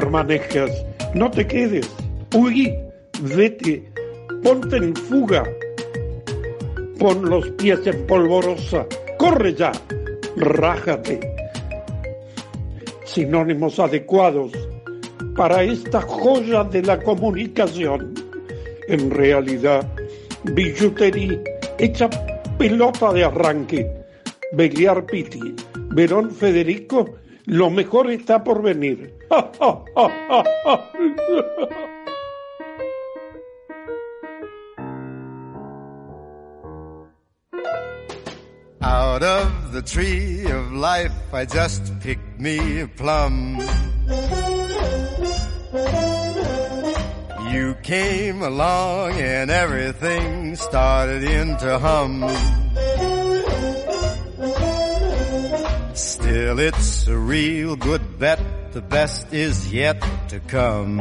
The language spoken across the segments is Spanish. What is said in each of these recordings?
Permanezcas, no te quedes. Huí, vete, ponte en fuga. Pon los pies en polvorosa, corre ya, rájate. Sinónimos adecuados para esta joya de la comunicación. En realidad, billutería hecha pelota de arranque. Beliar Piti, Verón Federico, lo mejor está por venir. Out of the tree of life, I just picked me a plum. You came along and everything started into hum. Still, it's a real good bet. The best is yet to come.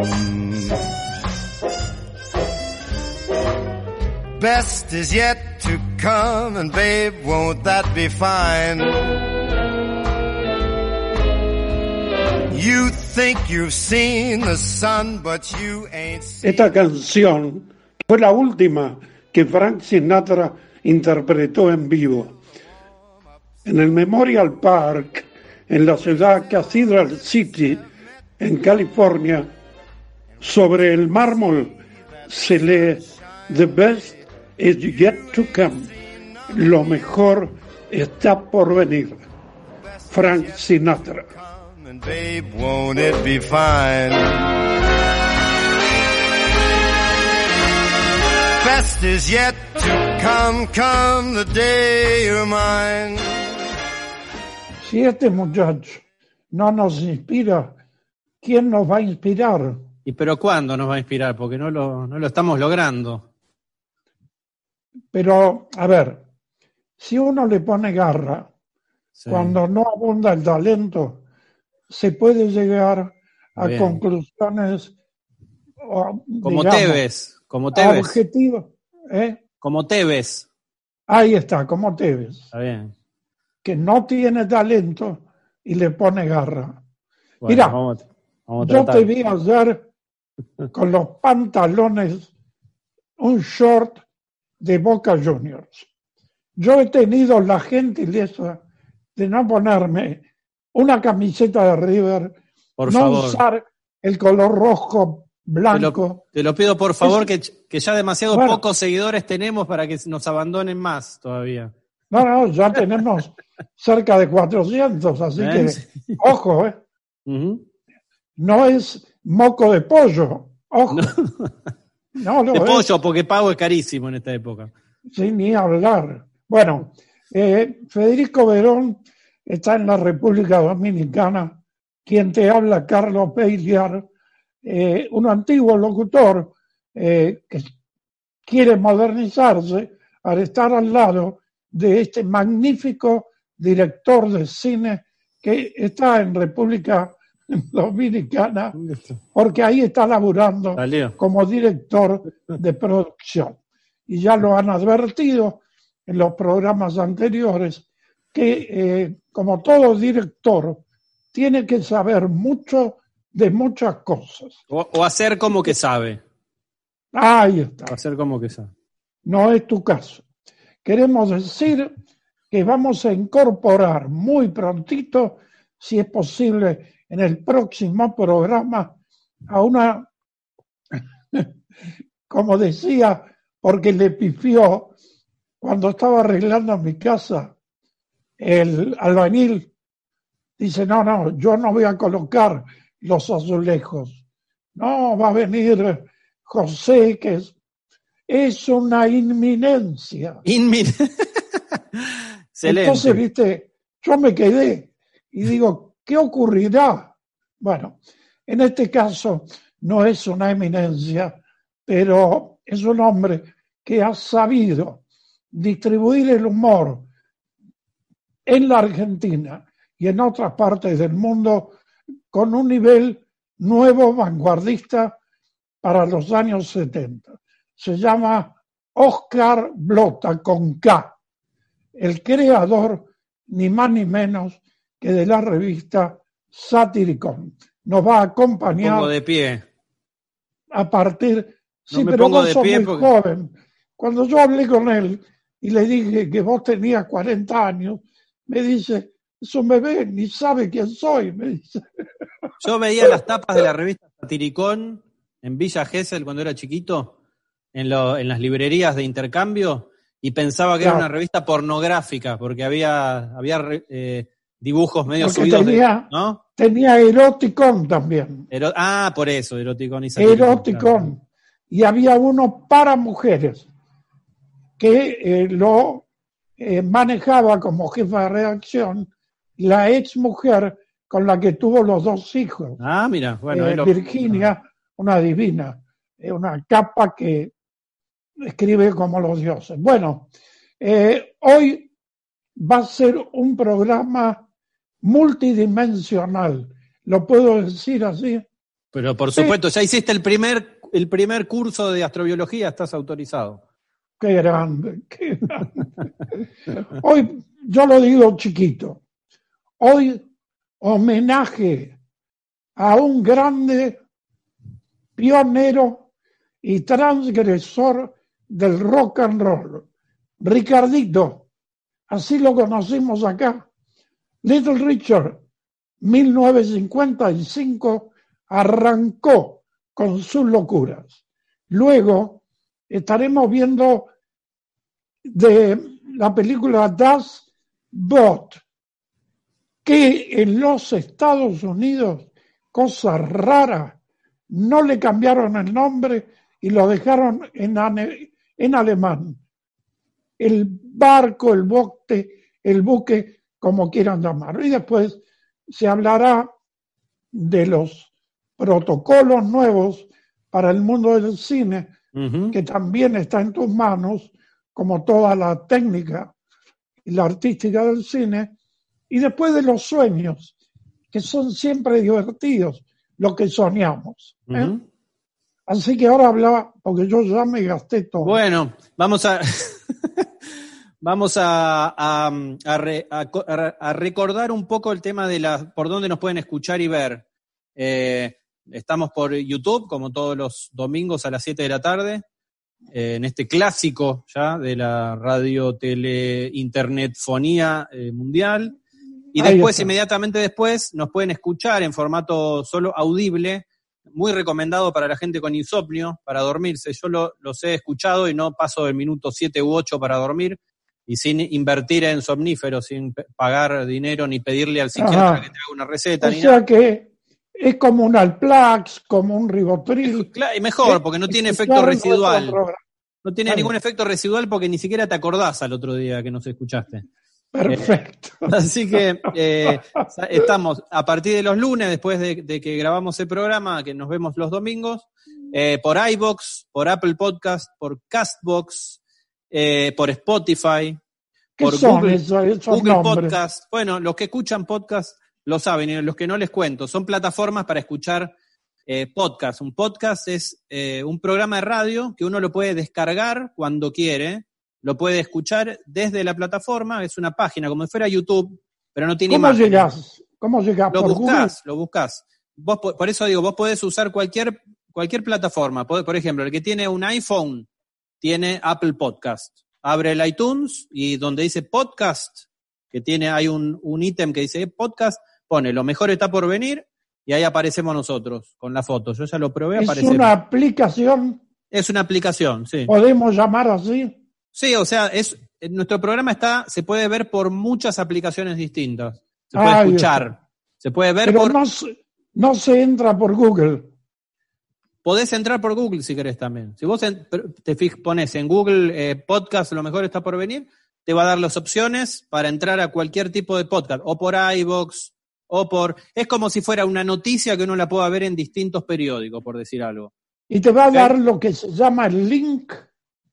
Best is yet to come, and babe, won't that be fine? You think you've seen the sun, but you ain't seen Esta canción fue la última que Frank Sinatra interpretó en vivo. En el Memorial Park, en la ciudad Cathedral City, en California, sobre el mármol se lee The best is yet to come. Lo mejor está por venir. Frank Sinatra. Babe, won't it be fine? Best is yet to come, come the day you're mine. Si este muchacho no nos inspira, ¿quién nos va a inspirar? ¿Y pero cuándo nos va a inspirar? Porque no lo, no lo estamos logrando. Pero, a ver, si uno le pone garra, Sí. cuando no abunda el talento, se puede llegar a Bien. conclusiones Como digamos, Tevez, como Tevez, objetivas. ¿eh? como Tevez. Ahí está, como Tevez, Está bien. Que no tiene talento y le pone garra. Bueno, Mira, vamos, Yo te vi ayer con los pantalones, un short de Boca Juniors. Yo he tenido la gentileza de no ponerme una camiseta de River, Por no favor. usar el color rojo, Te blanco. lo, te lo pido por favor, que, que ya demasiado Bueno. pocos seguidores tenemos para que nos abandonen más todavía. No, no, ya tenemos cerca de 400, así ¿Eh? que, ojo, ¿eh? No es moco de pollo, ojo. No, no, De es- pollo, porque pago es carísimo en esta época. Sin ni hablar. Bueno, eh, Federico Verón está en la República Dominicana. Quien te habla, Carlos Peiliar, eh, un antiguo locutor eh, que quiere modernizarse al estar al lado de este magnífico director de cine que está en República Dominicana, porque ahí está laburando Salió. como director de producción. Y ya lo han advertido en los programas anteriores que, eh, como todo director, tiene que saber mucho de muchas cosas. O, o hacer como que sabe. Ahí está. O hacer como que sabe. No es tu caso. Queremos decir que vamos a incorporar muy prontito, si es posible, en el próximo programa a una, como decía, porque le pifió cuando estaba arreglando mi casa, el albañil. Dice, no, no, yo no voy a colocar los azulejos, no, va a venir José, que es, es una inminencia. Inmin-. Entonces, viste, yo me quedé y digo, ¿qué ocurrirá? Bueno, en este caso no es una eminencia, pero es un hombre que ha sabido distribuir el humor en la Argentina y en otras partes del mundo con un nivel nuevo, vanguardista para los años 70. Se llama Oscar Blota con K, el creador ni más ni menos que de la revista Satiricon. Nos va a acompañar Pongo de pie. a partir. Sí, me pero pongo vos de sos pie muy porque- joven. Cuando yo hablé con él y le dije que vos tenías 40 años, me dice, eso me ve, ni sabe quién soy, me dice. Yo veía las tapas de la revista Satiricón en Villa Gesell cuando era chiquito, en, lo- en las librerías de intercambio, y pensaba que era una revista pornográfica, porque había, había eh, dibujos medio Porque subidos de- tenía- ¿no? Tenía Eroticon también, Ero- ah, por eso, Eroticón y Satiricón. claro. Eroticon. Y había uno para mujeres que eh, lo eh, manejaba como jefa de redacción la ex mujer con la que tuvo los dos hijos. Ah, mira, bueno. Lo- Virginia, una divina, una capa que escribe como los dioses. Bueno, eh, hoy va a ser un programa multidimensional, lo puedo decir así. Pero por Sí. supuesto, ya hiciste el primer, el primer curso de astrobiología, estás autorizado. Qué grande, qué grande. Hoy, yo lo digo chiquito, hoy homenaje a un grande pionero y transgresor del rock and roll, Ricardito, así lo conocimos acá. Little Richard, 1955, arrancó con sus locuras. Luego estaremos viendo de la película Das Boot, que en los Estados Unidos, cosa rara, no le cambiaron el nombre y lo dejaron en, en alemán. El barco, el bote, el buque, como quieran llamarlo. Y después se hablará de los protocolos nuevos para el mundo del cine, que también está en tus manos, como toda la técnica y la artística del cine, y después de los sueños, que son siempre divertidos, lo que soñamos. ¿eh? Así que ahora habla, porque yo ya me gasté todo. Bueno, vamos a vamos a, a- a re- a co- a- a recordar un poco el tema de la por dónde nos pueden escuchar y ver. Eh, estamos por YouTube, como todos los domingos a las 7 de la tarde, eh, en este clásico ya de la radio, tele, internet, fonía eh, mundial. Y Ahí después, está. inmediatamente después, nos pueden escuchar en formato solo audible, muy recomendado para la gente con insomnio, para dormirse. Yo lo, los he escuchado y no paso del minuto 7 u 8 para dormir y sin invertir en somníferos, sin pagar dinero ni pedirle al psiquiatra Ajá. que te haga una receta o ni nada. sea que es como un Alplax, como un Ribotril. Claro, y mejor, porque no tiene efecto residual. No tiene ningún efecto residual porque ni siquiera te acordás al otro día que nos escuchaste. Perfecto. Así que eh, estamos a partir de los lunes, después de, de que grabamos el programa, que nos vemos los domingos, eh, por iBox, por Apple Podcast, por Castbox, eh, por Spotify, ¿Qué por Google, esos, esos Google? Podcast. Bueno, los que escuchan podcast lo saben y los que no les cuento. Son plataformas para escuchar eh, podcast. Un podcast es eh, un programa de radio que uno lo puede descargar cuando quiere, lo puede escuchar desde la plataforma. Es una página como si fuera YouTube, pero no tiene ¿Cómo imagen. llegás? ¿Cómo llegás? Lo ¿Por buscás, lo buscás. Vos, po- por eso digo, vos podés usar cualquier, cualquier plataforma. Por ejemplo, el que tiene un iPhone tiene Apple Podcast. Abre el iTunes y donde dice podcast, que tiene, hay un, un ítem que dice podcast, pone lo mejor está por venir y ahí aparecemos nosotros con la foto. Yo ya lo probé, Google? ¿Es aparecemos. una aplicación? Es una aplicación, sí. ¿Podemos llamar así? Sí, o sea, es, nuestro programa está, se puede ver por muchas aplicaciones distintas. Se puede escuchar. Se puede ver Pero por. no, se- no se entra por Google. podés entrar por Google si querés también. Si vos te pones en Google eh, Podcast, lo mejor está por venir, te va a dar las opciones para entrar a cualquier tipo de podcast, o por iVoox, o por... Es como si fuera una noticia que uno la pueda ver en distintos periódicos, por decir algo. Y te va a dar lo que se llama el link.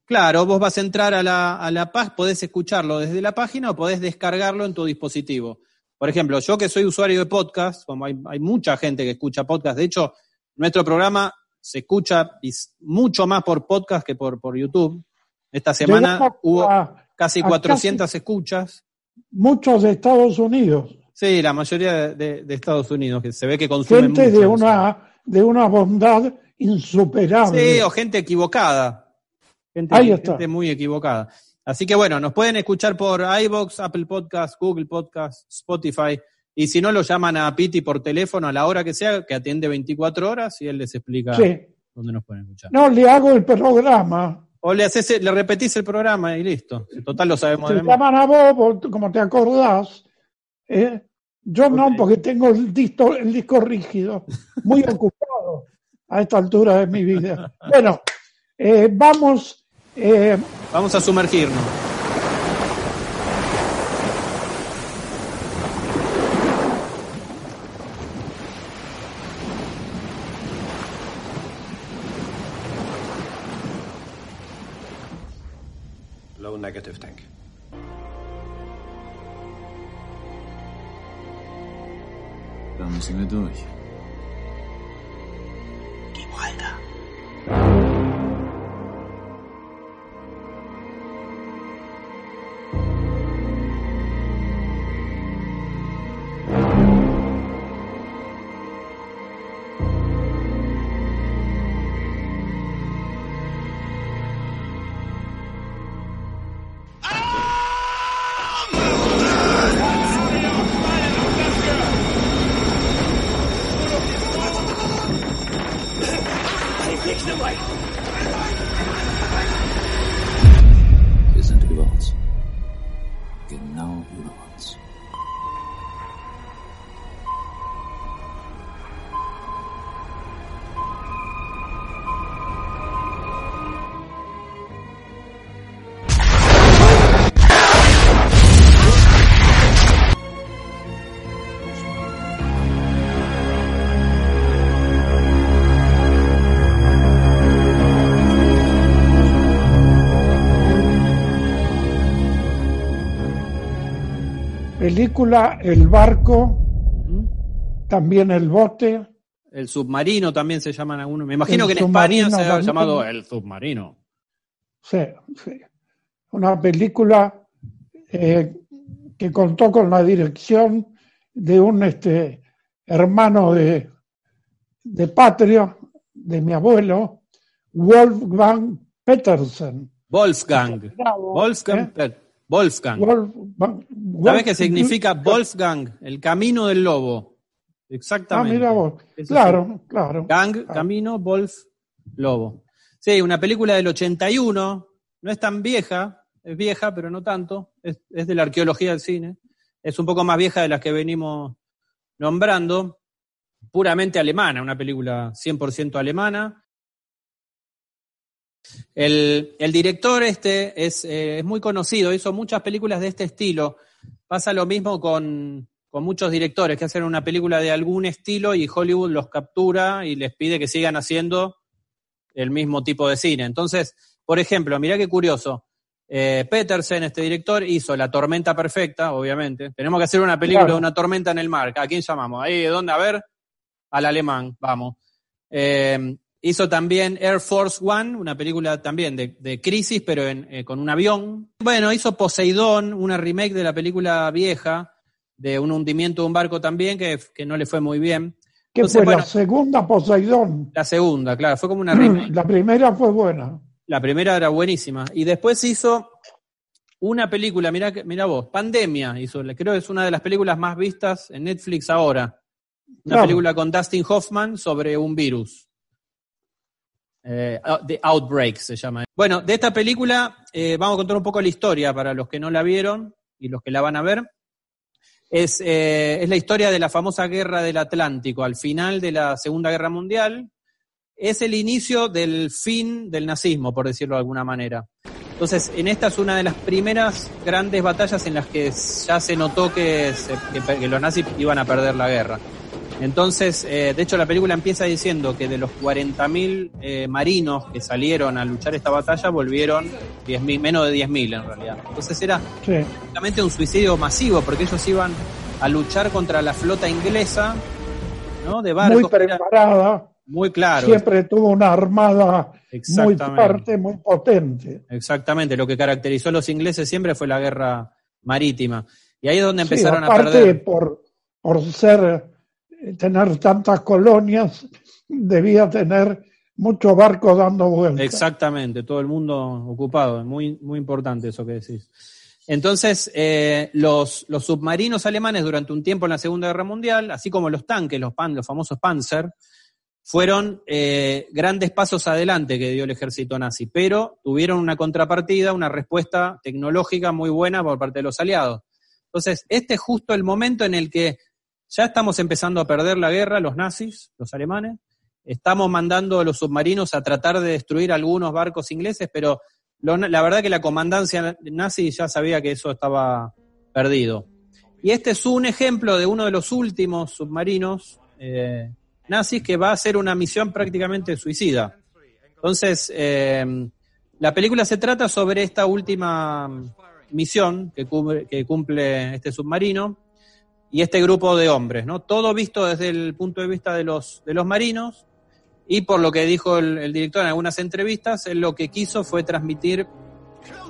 Claro, vos vas a entrar a la, a la paz, podés escucharlo desde la página o podés descargarlo en tu dispositivo. Por ejemplo, yo que soy usuario de podcast, como hay, hay mucha gente que escucha podcast, de hecho, nuestro programa se escucha mucho más por podcast que por, por YouTube. Esta semana Llegamos hubo a casi a 400 escuchas. muchos de Estados Unidos. Sí, la mayoría de, de- de Estados Unidos, que se ve que consumen Gente mucho de una, de una bondad insuperable. Sí, o gente equivocada. Gente, Ahí está. gente muy equivocada. Así que bueno, nos pueden escuchar por iBox, Apple Podcast, Google Podcast, Spotify. Y si no, lo llaman a Piti por teléfono a la hora que sea, que atiende 24 horas y él les explica Sí. dónde nos pueden escuchar. No, le hago el programa. O le, haces, le repetís el programa y listo. En total lo sabemos Te llaman a vos, como te acordás. ¿eh? Yo no, porque tengo el disco, el disco rígido, muy ocupado a esta altura de mi vida. Bueno, eh, vamos, eh, Vamos a sumergirnos. Low negative tank. Dann sind wir durch. Película El barco, también El bote. El submarino también se llaman algunos. Me imagino El que en España submarino se ha llamado el submarino. Sí, sí. Una película eh, que contó con la dirección de un este, hermano de, de patria, de mi abuelo, Wolfgang Petersen. Wolfgang. Wolfgang. ¿Eh? Wolfgang. Wolfgang- ¿Sabes qué Wolf- significa Wolfgang? El camino del lobo. Ah, Exactamente. mira vos. Eso Claro, claro. Gang, camino, Wolf, lobo. Sí, una película del 81, no es tan vieja, es vieja, pero no tanto, es, es de la arqueología del cine, es un poco más vieja de las que venimos nombrando, puramente alemana, una película 100% alemana. El, el director este es, eh, es muy conocido, hizo muchas películas de este estilo. Pasa lo mismo con, con muchos directores que hacen una película de algún estilo y Hollywood los captura y les pide que sigan haciendo el mismo tipo de cine. Entonces, por ejemplo, mirá qué curioso. Eh, Petersen, este director, hizo La Tormenta Perfecta, obviamente. Tenemos que hacer una película Claro. de una tormenta en el mar. ¿A quién llamamos? Ahí, ¿de dónde? A ver, al alemán, vamos. Eh, hizo también Air Force One, una película también de, de crisis, pero en- eh, con un avión. Bueno, hizo Poseidón, una remake de la película vieja, de un hundimiento de un barco también, que, que no le fue muy bien. Entonces, fue bueno, la segunda Poseidón. la segunda, claro, fue como una remake. La primera fue buena. La primera era buenísima. Y después hizo una película, mirá, mirá vos, Pandemia hizo, creo que es una de las películas más vistas en Netflix ahora. Una Claro. película con Dustin Hoffman sobre un virus. Eh, The Outbreak se llama. Bueno, de esta película eh, vamos a contar un poco la historia para los que no la vieron y los que la van a ver. Es, eh, es la historia de la famosa guerra del Atlántico, al final de la Segunda Guerra Mundial. es el inicio del fin del nazismo, por decirlo de alguna manera. Entonces, en esta es una de las primeras grandes batallas en las que ya se notó que, se- que los nazis iban a perder la guerra. Entonces, eh, de hecho, la película empieza diciendo que de los 40.000 eh, marinos que salieron a luchar esta batalla, volvieron 10.000, menos de 10.000 en realidad. Entonces era Sí. prácticamente un suicidio masivo, porque ellos iban a luchar contra la flota inglesa, ¿no? De barcos. Muy preparada, muy claro. siempre tuvo una armada muy fuerte, muy potente. Exactamente, lo que caracterizó a los ingleses siempre fue la guerra marítima. Y ahí es donde Sí, empezaron a aparte, perder. por, por ser, tener tantas colonias, debía tener muchos barcos dando vueltas. Exactamente, todo el mundo ocupado. Muy, muy importante eso que decís. Entonces, eh, los, los submarinos alemanes durante un tiempo en la Segunda Guerra Mundial, así como los tanques, los, pan, los famosos Panzer, fueron eh, grandes pasos adelante que dio el ejército nazi, pero tuvieron una contrapartida, una respuesta tecnológica muy buena por parte de los aliados. Entonces, este es justo el momento en el que ya estamos empezando a perder la guerra, los nazis, los alemanes, estamos mandando a los submarinos a tratar de destruir algunos barcos ingleses, pero la verdad que la comandancia nazi ya sabía que eso estaba perdido. Y este es un ejemplo de uno de los últimos submarinos eh, nazis que va a hacer una misión prácticamente suicida. Entonces, eh, la película se trata sobre esta última misión que cubre- que cumple este submarino y este grupo de hombres, ¿no? Todo visto desde el punto de vista de los, de los marinos, y por lo que dijo el, director en algunas entrevistas, él lo que quiso fue transmitir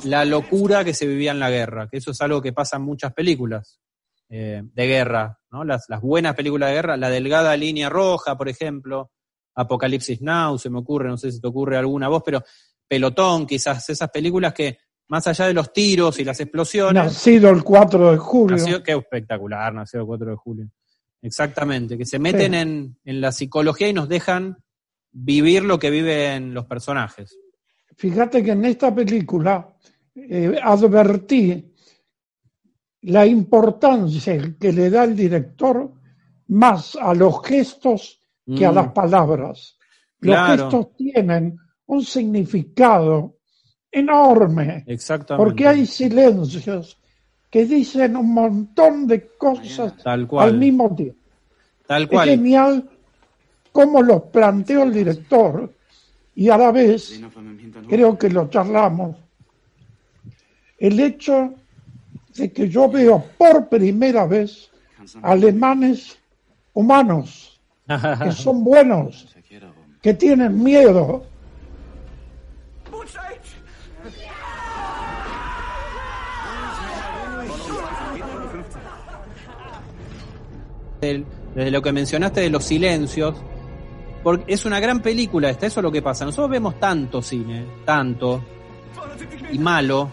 la locura que se vivía en la guerra, que eso es algo que pasa en muchas películas eh, de guerra, ¿no? Las, las buenas películas de guerra, la delgada línea roja, por ejemplo, Apocalipsis Now, se me ocurre, no sé si te ocurre alguna voz, pero Pelotón, quizás esas películas que, más allá de los tiros y las explosiones, Nacido el 4 de julio. Qué espectacular, nació el 4 de julio. Exactamente, que se meten Sí. en, en la psicología y nos dejan vivir lo que viven los personajes. Fíjate que en esta película eh, advertí la importancia que le da el director más a los gestos que a Mm. las palabras. Los Claro. gestos tienen un significado enorme, Exactamente. porque hay silencios que dicen un montón de cosas Tal cual. al mismo tiempo. Tal Es cual. genial cómo los planteó el director y a la vez, creo que lo charlamos, el hecho de que yo veo por primera vez alemanes humanos, que son buenos, que tienen miedo. Desde lo que mencionaste de los silencios, porque es una gran película esta, eso es lo que pasa. Nosotros vemos tanto cine, tanto, y malo,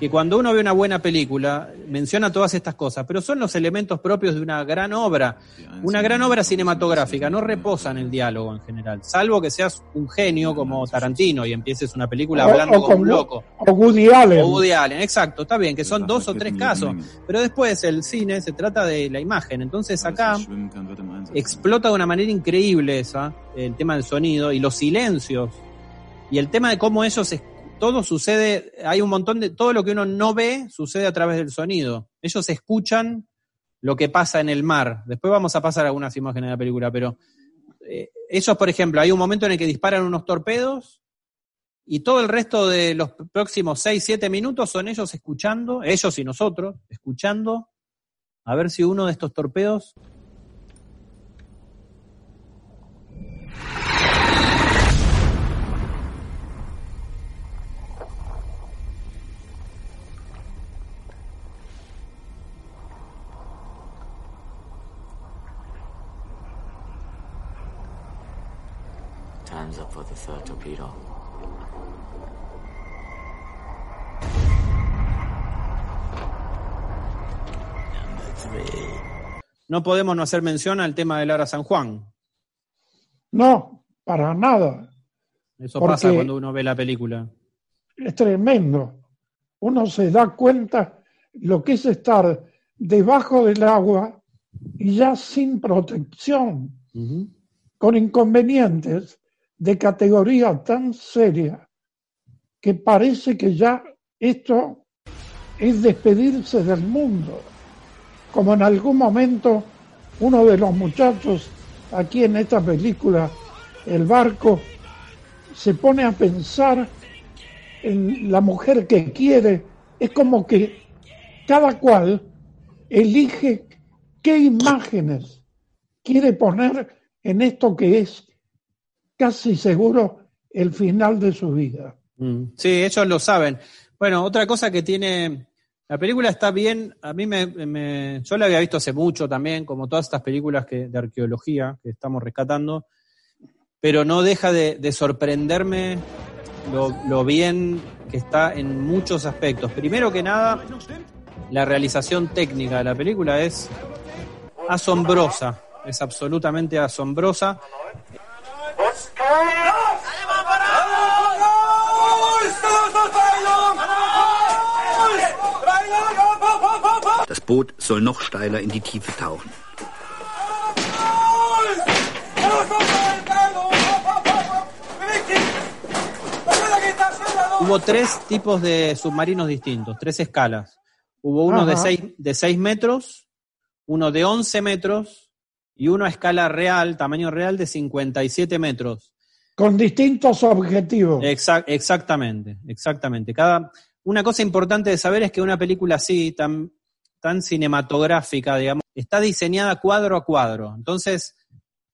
que cuando uno ve una buena película, menciona todas estas cosas, pero son los elementos propios de una gran obra. Una gran obra cinematográfica no reposa en el diálogo en general, salvo que seas un genio como Tarantino y empieces una película hablando o, como un loco. o Woody Allen. O Woody Allen, exacto, está bien, que son dos o tres casos. Pero después el cine se trata de la imagen. Entonces acá explota de una manera increíble esa, el tema del sonido y los silencios. Y el tema de cómo ellos, todo sucede, hay un montón de, todo lo que uno no ve sucede a través del sonido. Ellos escuchan lo que pasa en el mar. Después vamos a pasar algunas imágenes de la película, pero eh, ellos, por ejemplo, hay un momento en el que disparan unos torpedos y todo el resto de los próximos 6, 7 minutos son ellos escuchando, ellos y nosotros, escuchando a ver si uno de estos torpedos no podemos no hacer mención al tema de Lara San Juan. No, para nada. Eso Porque- pasa cuando uno ve la película. Es tremendo. Uno se da cuenta lo que es estar debajo del agua y ya sin protección, con inconvenientes de categoría tan seria que parece que ya esto es despedirse del mundo, como en algún momento uno de los muchachos aquí en esta película, El barco, se pone a pensar en la mujer que quiere, es como que cada cual elige qué imágenes quiere poner en esto que es casi seguro el final de su vida. Sí, ellos lo saben. Bueno, otra cosa que tiene. La película está bien. A mí me, Yo la había visto hace mucho también, como todas estas películas que, de arqueología que estamos rescatando. Pero no deja de, sorprenderme lo, lo bien que está en muchos aspectos. Primero que nada, la realización técnica de la película es asombrosa. Es absolutamente asombrosa. Das Boot soll noch steiler in die Tiefe tauchen. Hubo tres tipos de submarinos distintos, tres escalas. Hubo uno de seis, de 6 metros, uno de 11 metros y uno a escala real, tamaño real de 57 metros. Con distintos objetivos. exactamente, exactamente. Cada, una cosa importante de saber es que una película así, tan, tan cinematográfica, digamos, está diseñada cuadro a cuadro. Entonces,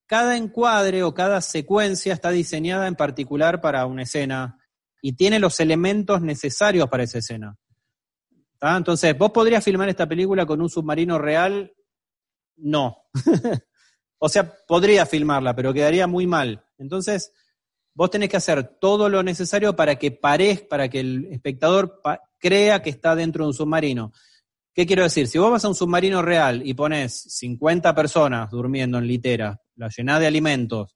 cada encuadre o cada secuencia está diseñada en particular para una escena y tiene los elementos necesarios para esa escena. Entonces, ¿vos podrías filmar esta película con un submarino real? No. o sea, podría filmarla, pero quedaría muy mal. Entonces, vos tenés que hacer todo lo necesario para que parezca, para que el espectador crea que está dentro de un submarino. ¿Qué quiero decir? Si vos vas a un submarino real y pones 50 personas durmiendo en litera, la llenás de alimentos,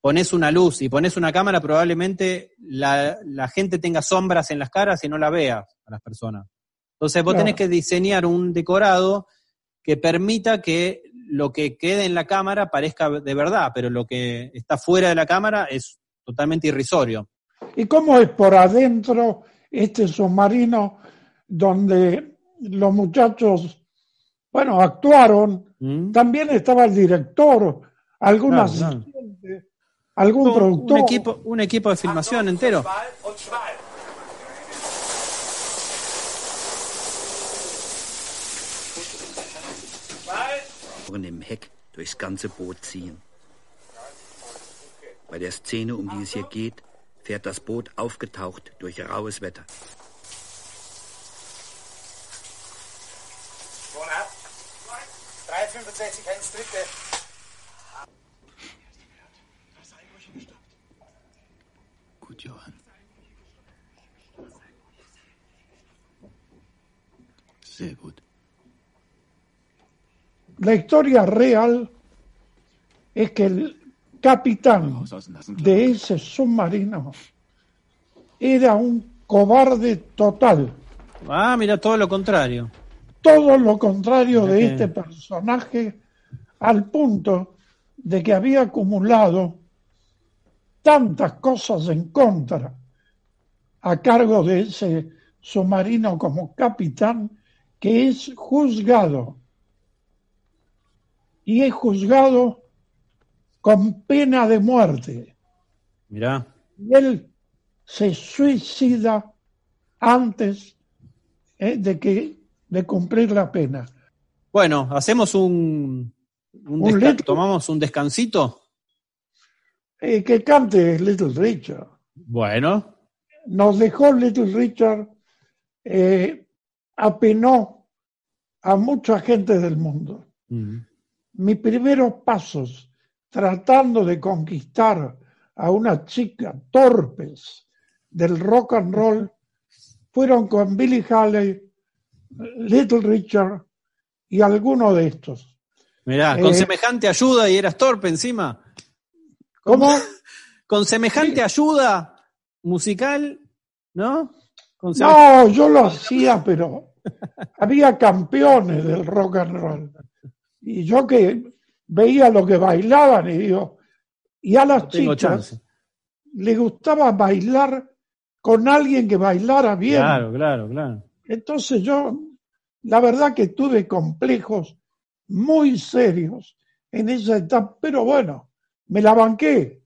pones una luz y pones una cámara, probablemente la, gente tenga sombras en las caras y no la vea a las personas. Entonces vos tenés que diseñar un decorado que permita que lo que quede en la cámara parezca de verdad, pero lo que está fuera de la cámara es totalmente irrisorio. ¿Y cómo es por adentro este submarino donde los muchachos, bueno, actuaron? ¿Mm? También estaba el director, algunas algún productor. Un equipo, un equipo de filmación entero. im Heck durchs ganze Boot ziehen. Bei der Szene, um die es hier geht, fährt das Boot aufgetaucht durch raues Wetter. 365, eins dritte. Gut, Johann. Sehr gut. La historia real es que el capitán de ese submarino era un cobarde total. Ah, mira, todo lo contrario. Todo lo contrario de este personaje, al punto de que había acumulado tantas cosas en contra a cargo de ese submarino como capitán que es juzgado y es juzgado con pena de muerte. Mirá. Y él se suicida antes eh, de que de cumplir la pena. Bueno, hacemos un, un, tomamos un descansito. Eh, que cante Little Richard. Bueno. Nos dejó Little Richard, eh, apenó a mucha gente del mundo. Mm. Mis primeros pasos tratando de conquistar a una chica torpes del rock and roll fueron con Billy Haley, Little Richard y alguno de estos. Mirá, con eh, semejante ayuda y eras torpe encima. ¿Cómo? Con semejante ayuda musical, ¿no? no, yo lo hacía, pero había campeones del rock and roll. Y yo que veía lo que bailaban y digo, y a las chicas le gustaba bailar con alguien que bailara bien. Claro, claro, claro. Entonces yo, la verdad que tuve complejos muy serios en esa etapa, pero bueno, me la banqué.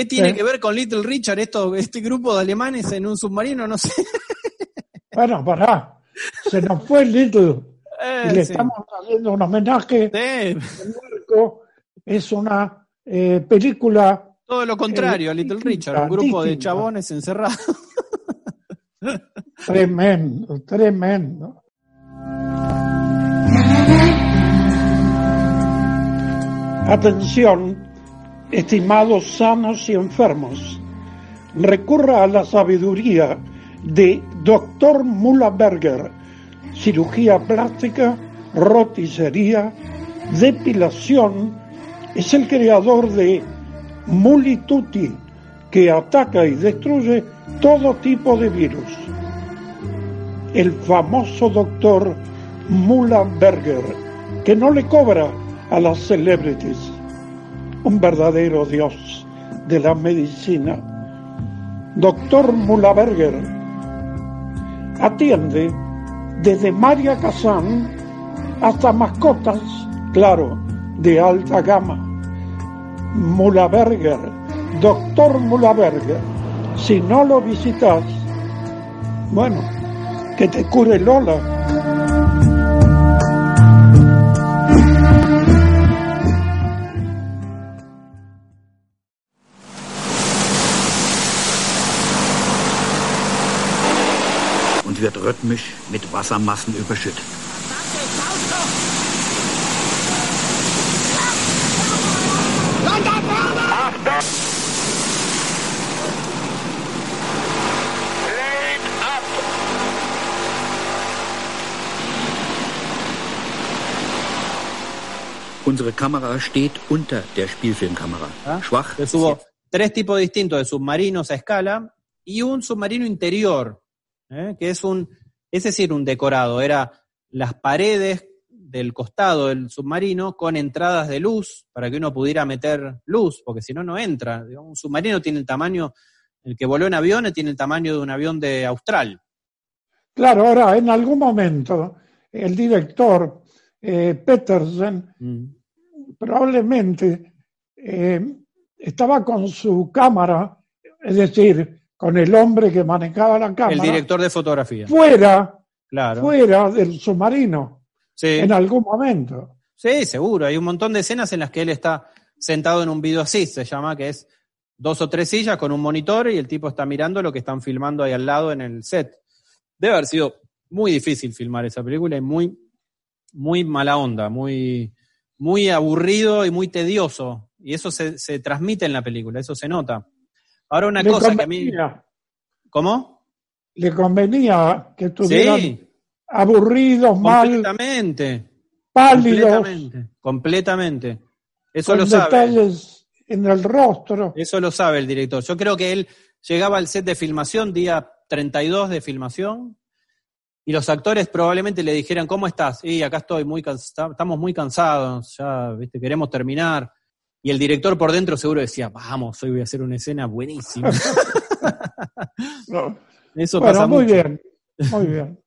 ¿Qué tiene Sí. que ver con Little Richard esto, este grupo de alemanes en un submarino? No sé. Bueno, pará, se nos fue Little Eh, y le sí. estamos haciendo un homenaje. Sí, El Marco es una eh, película todo lo contrario a Little distinta, Richard, un grupo de chabones encerrados. tremendo, tremendo. Atención, estimados sanos y enfermos. Recurra a la sabiduría de Dr. Berger, cirugía plástica, roticería, depilación. Es el creador de Mulituti, que ataca y destruye todo tipo de virus. El famoso doctor Berger, que no le cobra a las celebrities, un verdadero dios de la medicina. Doctor Berger atiende desde María Kazán hasta mascotas, claro, de alta gama. Mulaberger, doctor Mulaberger, si no lo visitas, bueno, que te cure Lola. Wird mit Wassermassen überschüttet. Unsere Kamera steht unter der Spielfilmkamera. ¿Ah? Schwach. Entonces hubo tres tipos distintos de submarinos a escala y un submarino interior, ¿eh? que es un, es decir, un decorado. Era las paredes del costado del submarino con entradas de luz para que uno pudiera meter luz, porque si no, no entra. Un submarino tiene el tamaño, el que voló en aviones tiene el tamaño de un avión de Austral. Claro, ahora en algún momento el director eh, Petersen Mm. probablemente eh, estaba con su cámara, es decir, con el hombre que manejaba la cámara, El director de fotografía. fuera, Claro. fuera del submarino Sí. en algún momento. Sí, seguro. Hay un montón de escenas en las que él está sentado en un video así, se llama, que es dos o tres sillas con un monitor y el tipo está mirando lo que están filmando ahí al lado en el set. Debe haber sido muy difícil filmar esa película y muy muy mala onda, muy, muy aburrido y muy tedioso. Y eso se, se transmite en la película, eso se nota. Ahora una Le cosa que a mí... convenía, ¿Cómo? le convenía que estuvieran Sí, aburridos, mal, completamente. pálidos, Completamente. Completamente. Eso con lo sabe. detalles en el rostro. Eso lo sabe el director. Yo creo que él llegaba al set de filmación, día 32 de filmación, y los actores probablemente le dijeran, ¿cómo estás? Y acá estoy, muy cansa- estamos muy cansados, ya, viste, queremos terminar. Y el director por dentro seguro decía, vamos, hoy voy a hacer una escena buenísima. No. Eso Bueno, pasa muy mucho. bien, muy bien.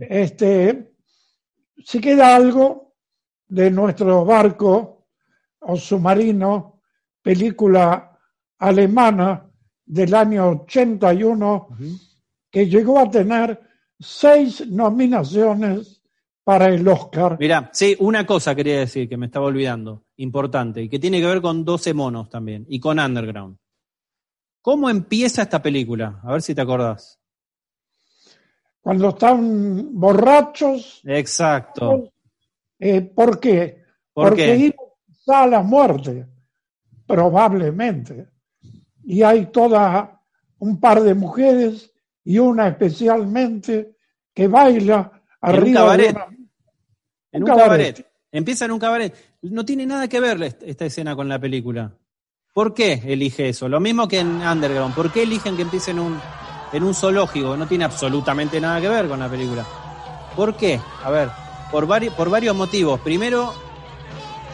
Este, si queda algo de nuestro barco o submarino, película alemana del año 81, que llegó a tener seis nominaciones para el Oscar. Mirá, sí, una cosa quería decir que me estaba olvidando, importante, y que tiene que ver con 12 monos también, y con Underground. ¿Cómo empieza esta película? A ver si te acordás. Cuando están borrachos, Exacto. eh, ¿por qué? ¿Por Porque qué? a la muerte, probablemente. Y hay toda un par de mujeres y una especialmente que baila En un arriba de cabaret. una- En Un un cabaret. cabaret. Empieza en un cabaret. No tiene nada que ver est- esta escena con la película. ¿Por qué elige eso? Lo mismo que en Underground. ¿Por qué eligen que empiece en un, en un zoológico? No tiene absolutamente nada que ver con la película. ¿Por qué? A ver, por, vari- por varios motivos. Primero,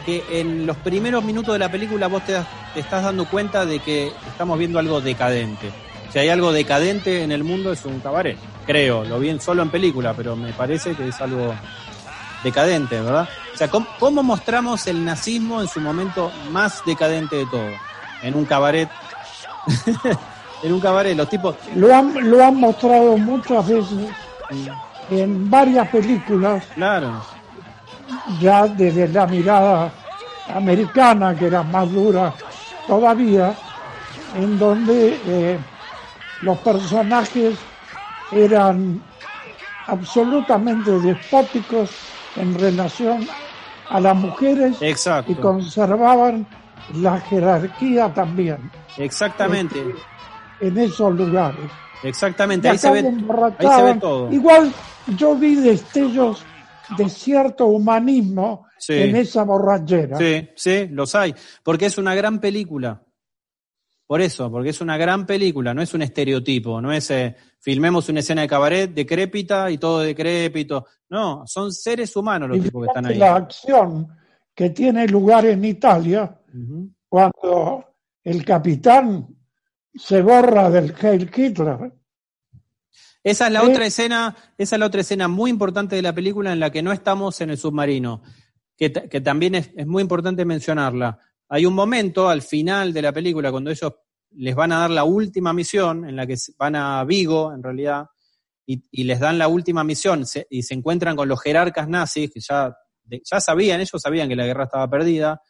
que en los primeros minutos de la película vos te, te estás dando cuenta de que estamos viendo algo decadente. Si hay algo decadente en el mundo es un cabaret. Creo, lo vi en- solo en película, pero me parece que es algo decadente, ¿verdad? O sea, ¿cómo, cómo mostramos el nazismo en su momento más decadente de todo? En un cabaret. en un cabaret, los tipos. Lo han, lo han mostrado muchas veces en varias películas, Claro, ya desde la mirada americana, que era más dura todavía, en donde eh, los personajes eran absolutamente despóticos en relación a las mujeres y exacto. conservaban la jerarquía también Exactamente, en esos lugares. exactamente. Y Ahí se ve, se ahí se ve emborrachaban. todo. Igual yo vi destellos de cierto humanismo Sí. en esa borrachera. Sí, sí, los hay. Porque es una gran película. Por eso, porque es una gran película, no es un estereotipo, no es eh, filmemos una escena de cabaret decrépita y todo decrépito. No, son seres humanos los Y tipos que están ahí. la acción que tiene lugar en Italia cuando el capitán se borra del Heil Hitler. Esa es la otra escena, esa es la otra escena muy importante de la película en la que no estamos en el submarino, que, ta- que también es, es muy importante mencionarla. Hay un momento al final de la película cuando ellos les van a dar la última misión, en la que van a Vigo, en realidad, y, les dan la última misión se- y se encuentran con los jerarcas nazis, que ya, ya sabían, ellos sabían que la guerra estaba perdida,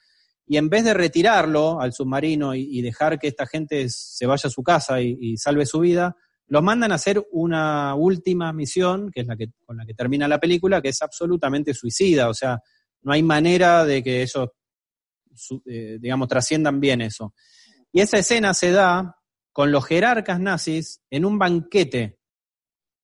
y en vez de retirarlo al submarino y, y dejar que esta gente se vaya a su casa y, y salve su vida, los mandan a hacer una última misión, que es la que con la que termina la película, que es absolutamente suicida. O sea, no hay manera de que ellos, su- eh, digamos, trasciendan bien eso. Y esa escena se da con los jerarcas nazis en un banquete,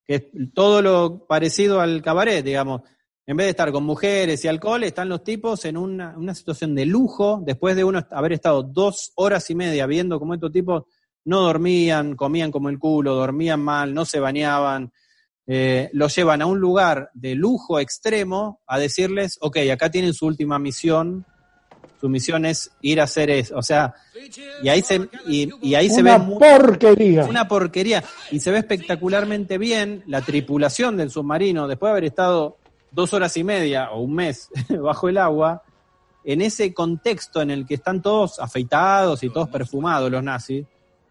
que es todo lo parecido al cabaret, digamos. En vez de estar con mujeres y alcohol, están los tipos en una, una situación de lujo, después de uno haber estado dos horas y media viendo cómo estos tipos no dormían, comían como el culo, dormían mal, no se bañaban, eh, los llevan a un lugar de lujo extremo a decirles, ok, acá tienen su última misión, su misión es ir a hacer eso, o sea, y ahí se, y, y ahí se ve Una porquería. una porquería, y se ve espectacularmente bien la tripulación del submarino, después de haber estado dos horas y media o un mes bajo el agua, en ese contexto en el que están todos afeitados y todos perfumados los nazis,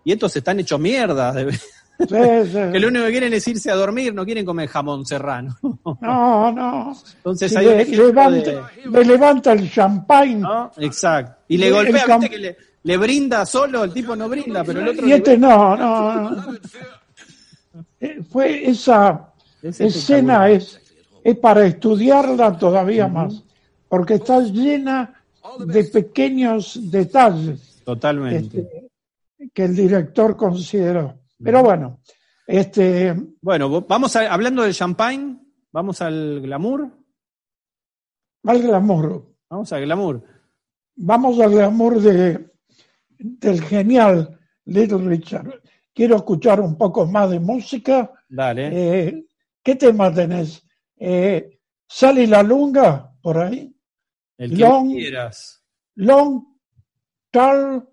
y estos están hechos mierda, de- Sí, sí. que lo único que quieren es irse a dormir, no quieren comer jamón serrano. No, no. Entonces Si hay le, levanta, de- le levanta el champagne ¿no? Exacto. Y le golpea, viste que le, le brinda solo, el tipo no brinda, pero el otro y este no, no, no. Eh, Fue esa Es escena es para estudiarla todavía más, porque está llena de pequeños detalles Totalmente. este, que el director consideró. Pero bueno, este, Bueno, vamos a- hablando del champagne, vamos al glamour. al glamour. Vamos al glamour. Vamos al glamour de, del genial Little Richard. Quiero escuchar un poco más de música. Dale. Eh, ¿Qué tema tenés? Eh, ¿Sale la lunga por ahí? el que long- quieras. Long, tall,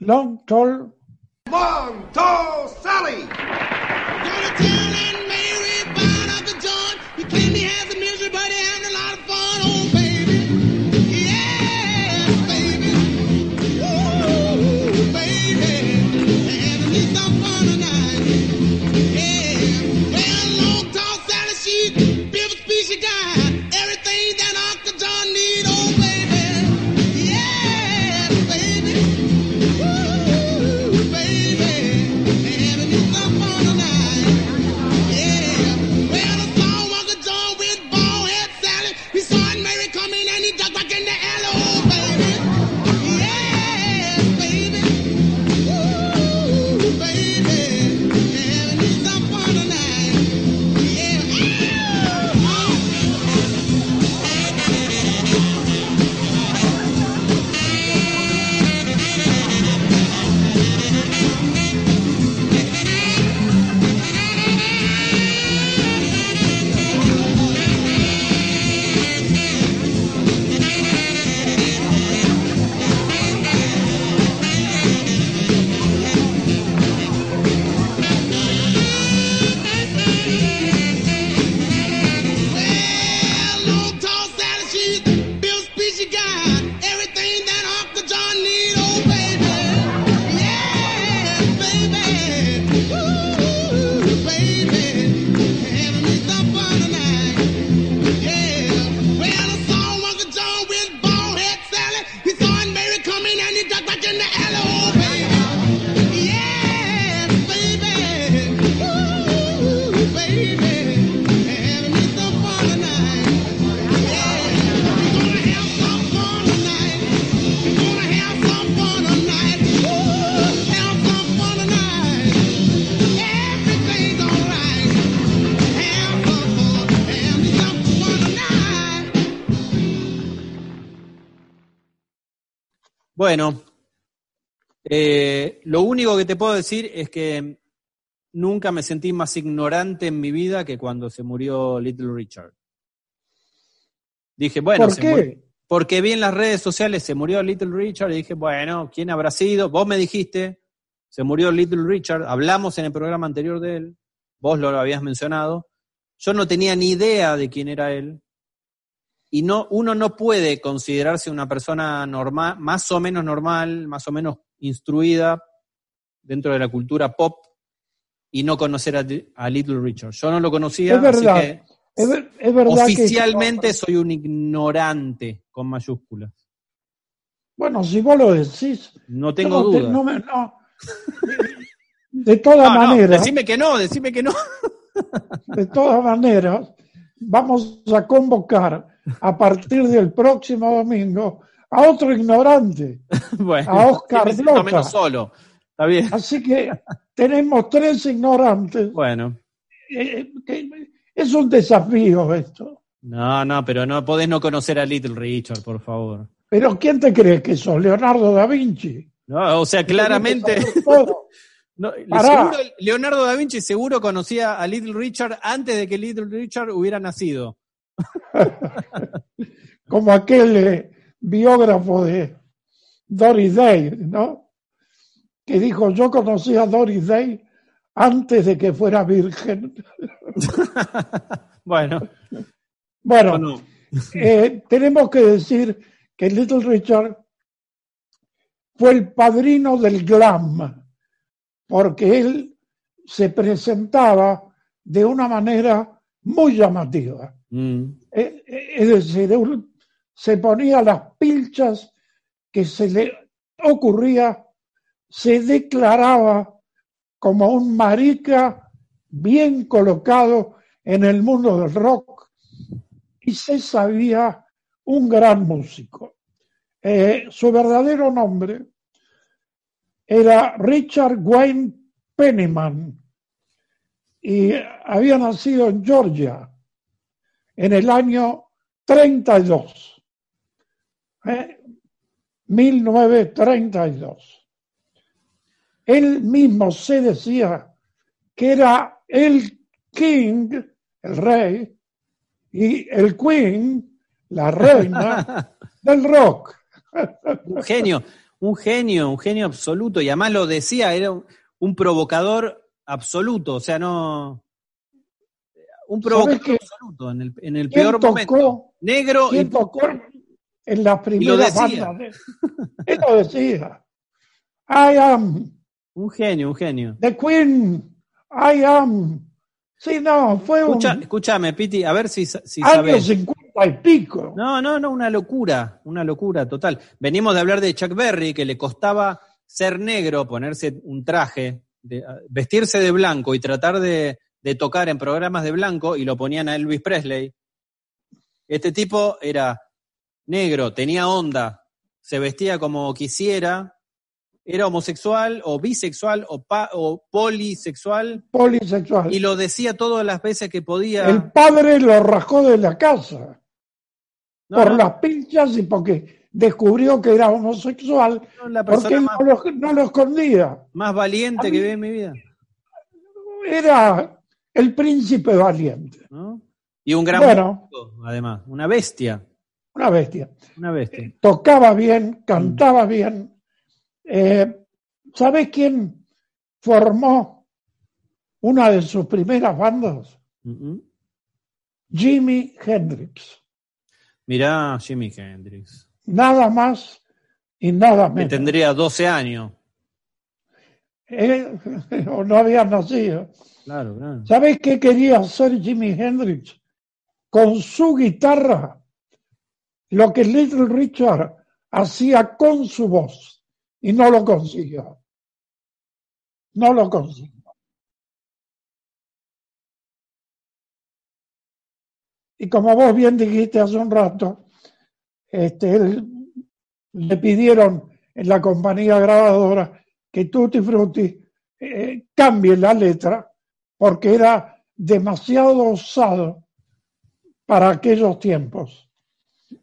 long, tall. Monto Sally! Bueno, eh, lo único que te puedo decir es que nunca me sentí más ignorante en mi vida que cuando se murió Little Richard. Dije, bueno, ¿Por se qué? murió- porque vi en las redes sociales se murió Little Richard y dije, bueno, ¿quién habrá sido? Vos me dijiste, se murió Little Richard, hablamos en el programa anterior de él, vos lo habías mencionado. Yo no tenía ni idea de quién era él. Y no, uno no puede considerarse una persona normal, más o menos normal, más o menos instruida dentro de la cultura pop y no conocer a, a Little Richard. Yo no lo conocía, Es verdad. así que Es, ver- es verdad que- oficialmente soy un ignorante con mayúsculas. bueno, si vos lo decís, No tengo no te- duda. no me- no. De todas maneras, decime que no, decime que no. de todas maneras, vamos a convocar a partir del próximo domingo a otro ignorante. bueno, A Oscar menos solo. Está bien. Así que tenemos tres ignorantes. Bueno. Eh, que- es un desafío esto. No, no, pero no podés no conocer a Little Richard, por favor. Pero ¿quién te cree que sos? Leonardo da Vinci. No, o sea, claramente. No, seguro- Leonardo da Vinci seguro conocía a Little Richard antes de que Little Richard hubiera nacido. Como aquel eh, biógrafo de Doris Day, ¿no? Que dijo, yo conocí a Doris Day antes de que fuera virgen. Bueno, Bueno, no. eh, tenemos que decir que Little Richard fue el padrino del glam, porque él se presentaba de una manera muy llamativa. Mm, Eh, eh, Es decir, se ponía las pilchas que se le ocurría, se declaraba como un marica bien colocado en el mundo del rock y se sabía un gran músico. Eh, su verdadero nombre era Richard Wayne Penniman y había nacido en Georgia en el año 32, ¿eh? 1932. Él mismo se decía que era el king, el rey, y el queen, la reina del rock. Un genio, un genio, un genio absoluto. Y además lo decía, era un, un provocador absoluto. O sea, no. Un provocador absoluto en el, en el ¿Quién peor tocó? momento. Negro y ¿Quién tocó en las primeras decía. bandas? de- Él lo decía. I am un genio, un genio. the queen. I am. Sí, no, fue Escucha, un escúchame, Piti, a ver si, si año sabes. y pico. No, no, no, una locura, una locura total. Venimos de hablar de Chuck Berry, que le costaba ser negro, ponerse un traje, de- vestirse de blanco y tratar de, de tocar en programas de blanco y lo ponían a Elvis Presley. Este tipo era negro, tenía onda, se vestía como quisiera, era homosexual o bisexual o, pa- o polisexual Polisexual. y lo decía todas las veces que podía. El padre lo rajó de la casa No, por no, las pinchas y porque descubrió que era homosexual, no, la porque más, lo, no lo escondía. más valiente que vi en mi vida. Era el príncipe valiente, ¿no? Y un gran Bueno. músico, además, una bestia, una bestia. una bestia. Tocaba bien, cantaba bien. Eh, ¿Sabes quién formó una de sus primeras bandas? Mm-mm. Jimi Hendrix. Mirá Jimi Hendrix, Nada más y nada que menos. tendría 12 años. Eh, o no había nacido. Claro, claro. ¿Sabes qué quería hacer Jimi Hendrix? Con su guitarra, lo que Little Richard hacía con su voz, y no lo consiguió. No lo consiguió. Y como vos bien dijiste hace un rato, este, él- le pidieron en la compañía grabadora que Tutti Frutti eh, cambie la letra porque era demasiado osado para aquellos tiempos.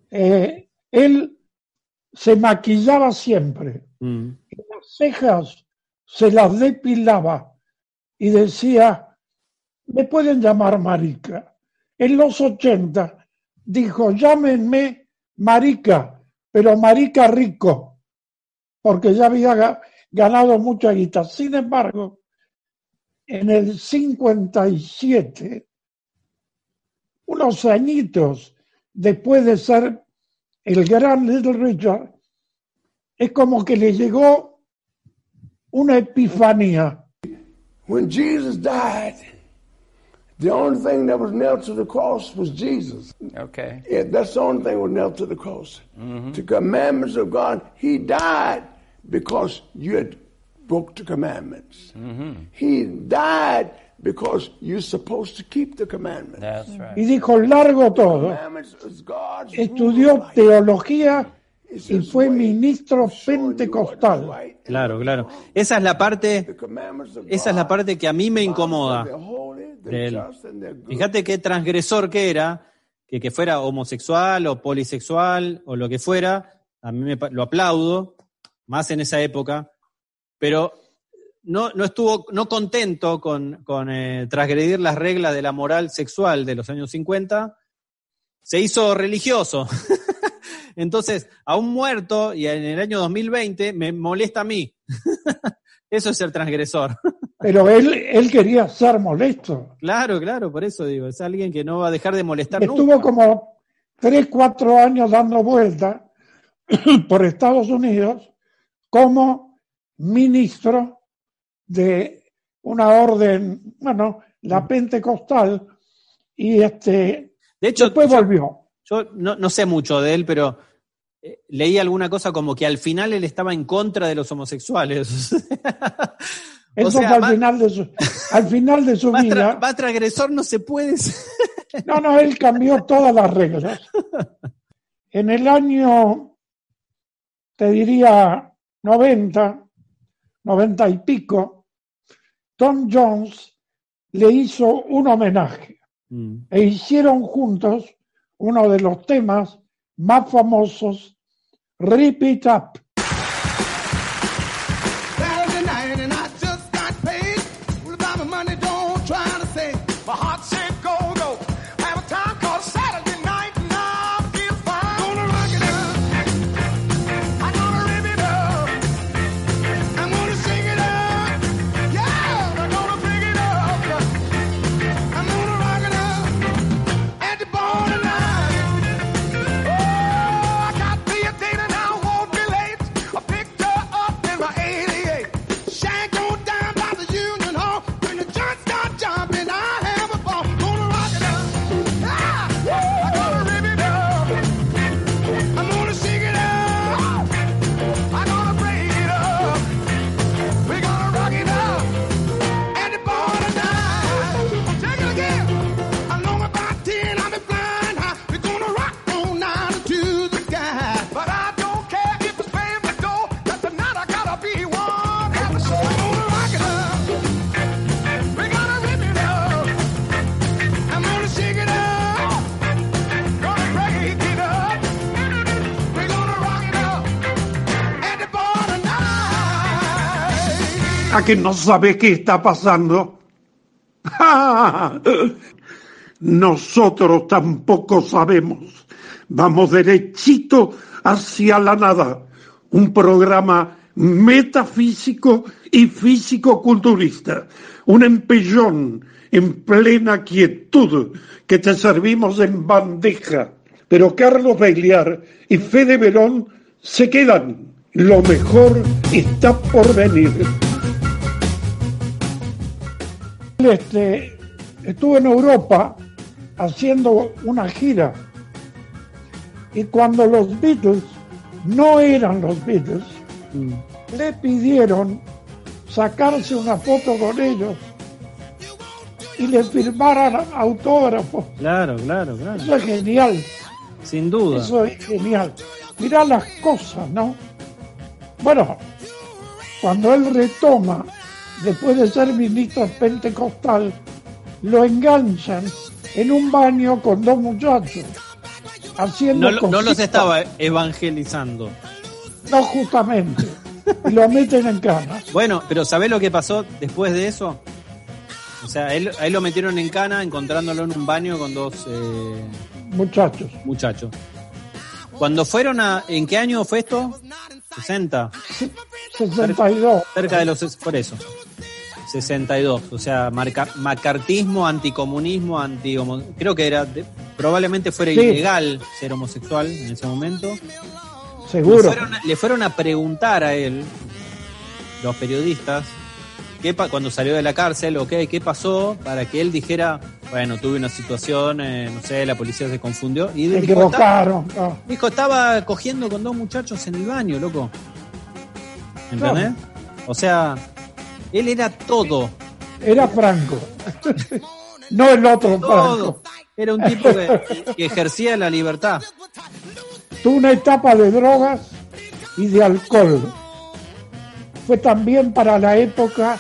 Eh, él se maquillaba siempre, Mm. las cejas se las depilaba y decía, me pueden llamar marica. En los 80 dijo, llámenme marica, pero marica rico, porque ya había ganado mucha guita. Sin embargo, en el 57, unos añitos después de ser el gran Little Richard, es como que le llegó una epifanía. When Jesus died, the only thing that was nailed to the cross was Jesus. Okay. Yeah, that's the only thing that was nailed to the cross. The commandments of God. He died because you had broke the commandments. He died because you're supposed to keep the commandments. That's right. Y dijo largo todo. Commandments is God's Estudió teología y fue ministro pentecostal. Claro, claro. Esa es la parte, esa es la parte que a mí me incomoda. de él. Fíjate qué transgresor que era, que, que fuera homosexual o polisexual o lo que fuera, a mí me, lo aplaudo, más en esa época, pero no, no estuvo no contento con, con eh, transgredir las reglas de la moral sexual de los años 50, se hizo religioso. Entonces, a un muerto y en el año 2020 me molesta a mí. Eso es ser transgresor. Pero él, él quería ser molesto. Claro, claro, por eso digo, es alguien que no va a dejar de molestar Estuvo nunca. como tres, cuatro años dando vueltas por Estados Unidos como ministro de una orden, bueno, la pentecostal, y este, De hecho, después volvió. yo no, no sé mucho de él, pero eh, leí alguna cosa como que al final él estaba en contra de los homosexuales. Eso sea, fue al más- final de su, al final de su Más, tra- vida. más transgresor no se puede. No, no, él cambió todas las reglas. En el año, te diría, 90, 90 y pico, Tom Jones le hizo un homenaje Mm. e hicieron juntos uno de los temas más famosos, Rip It Up. Que no sabe qué está pasando? Nosotros tampoco sabemos. Vamos derechito hacia la nada. Un programa metafísico y físico-culturista. Un empellón en plena quietud que te servimos en bandeja. Pero Carlos Begliar y Fede Verón se quedan. Lo mejor está por venir. Este, estuve en Europa haciendo una gira y cuando los Beatles no eran los Beatles, le pidieron sacarse una foto con ellos y le firmaran autógrafos. Claro, claro, claro. Eso es genial, Sin duda. eso es genial. Mirá las cosas, ¿no? Bueno, cuando él retoma, después de ser ministro pentecostal, lo enganchan en un baño con dos muchachos, haciendo No, no los estaba evangelizando. No, justamente. Y lo meten en cana. Bueno, pero ¿sabés lo que pasó después de eso? O sea, él, a él lo metieron en cana encontrándolo en un baño con dos eh, Muchachos. muchachos. Cuando fueron a... ¿En qué año fue esto? 60. 62. Cerca de los... Por eso. 62. O sea, marca, macartismo, anticomunismo, anti Creo que era... de- probablemente fuera Sí. ilegal ser homosexual en ese momento. Le Seguro. fueron, le fueron a preguntar a él, los periodistas, qué cuando salió de la cárcel, ok, qué pasó, para que él dijera, bueno, tuve una situación, eh, no sé, la policía se confundió. Y dijo, "Estaba- equivocaron. no. dijo, estaba cogiendo con dos muchachos en el baño, loco. ¿Entendés? O sea, él era todo, Era Franco. no el otro todo. Franco. Era un tipo que, que ejercía la libertad. Tuvo una etapa de drogas y de alcohol. Fue también para la época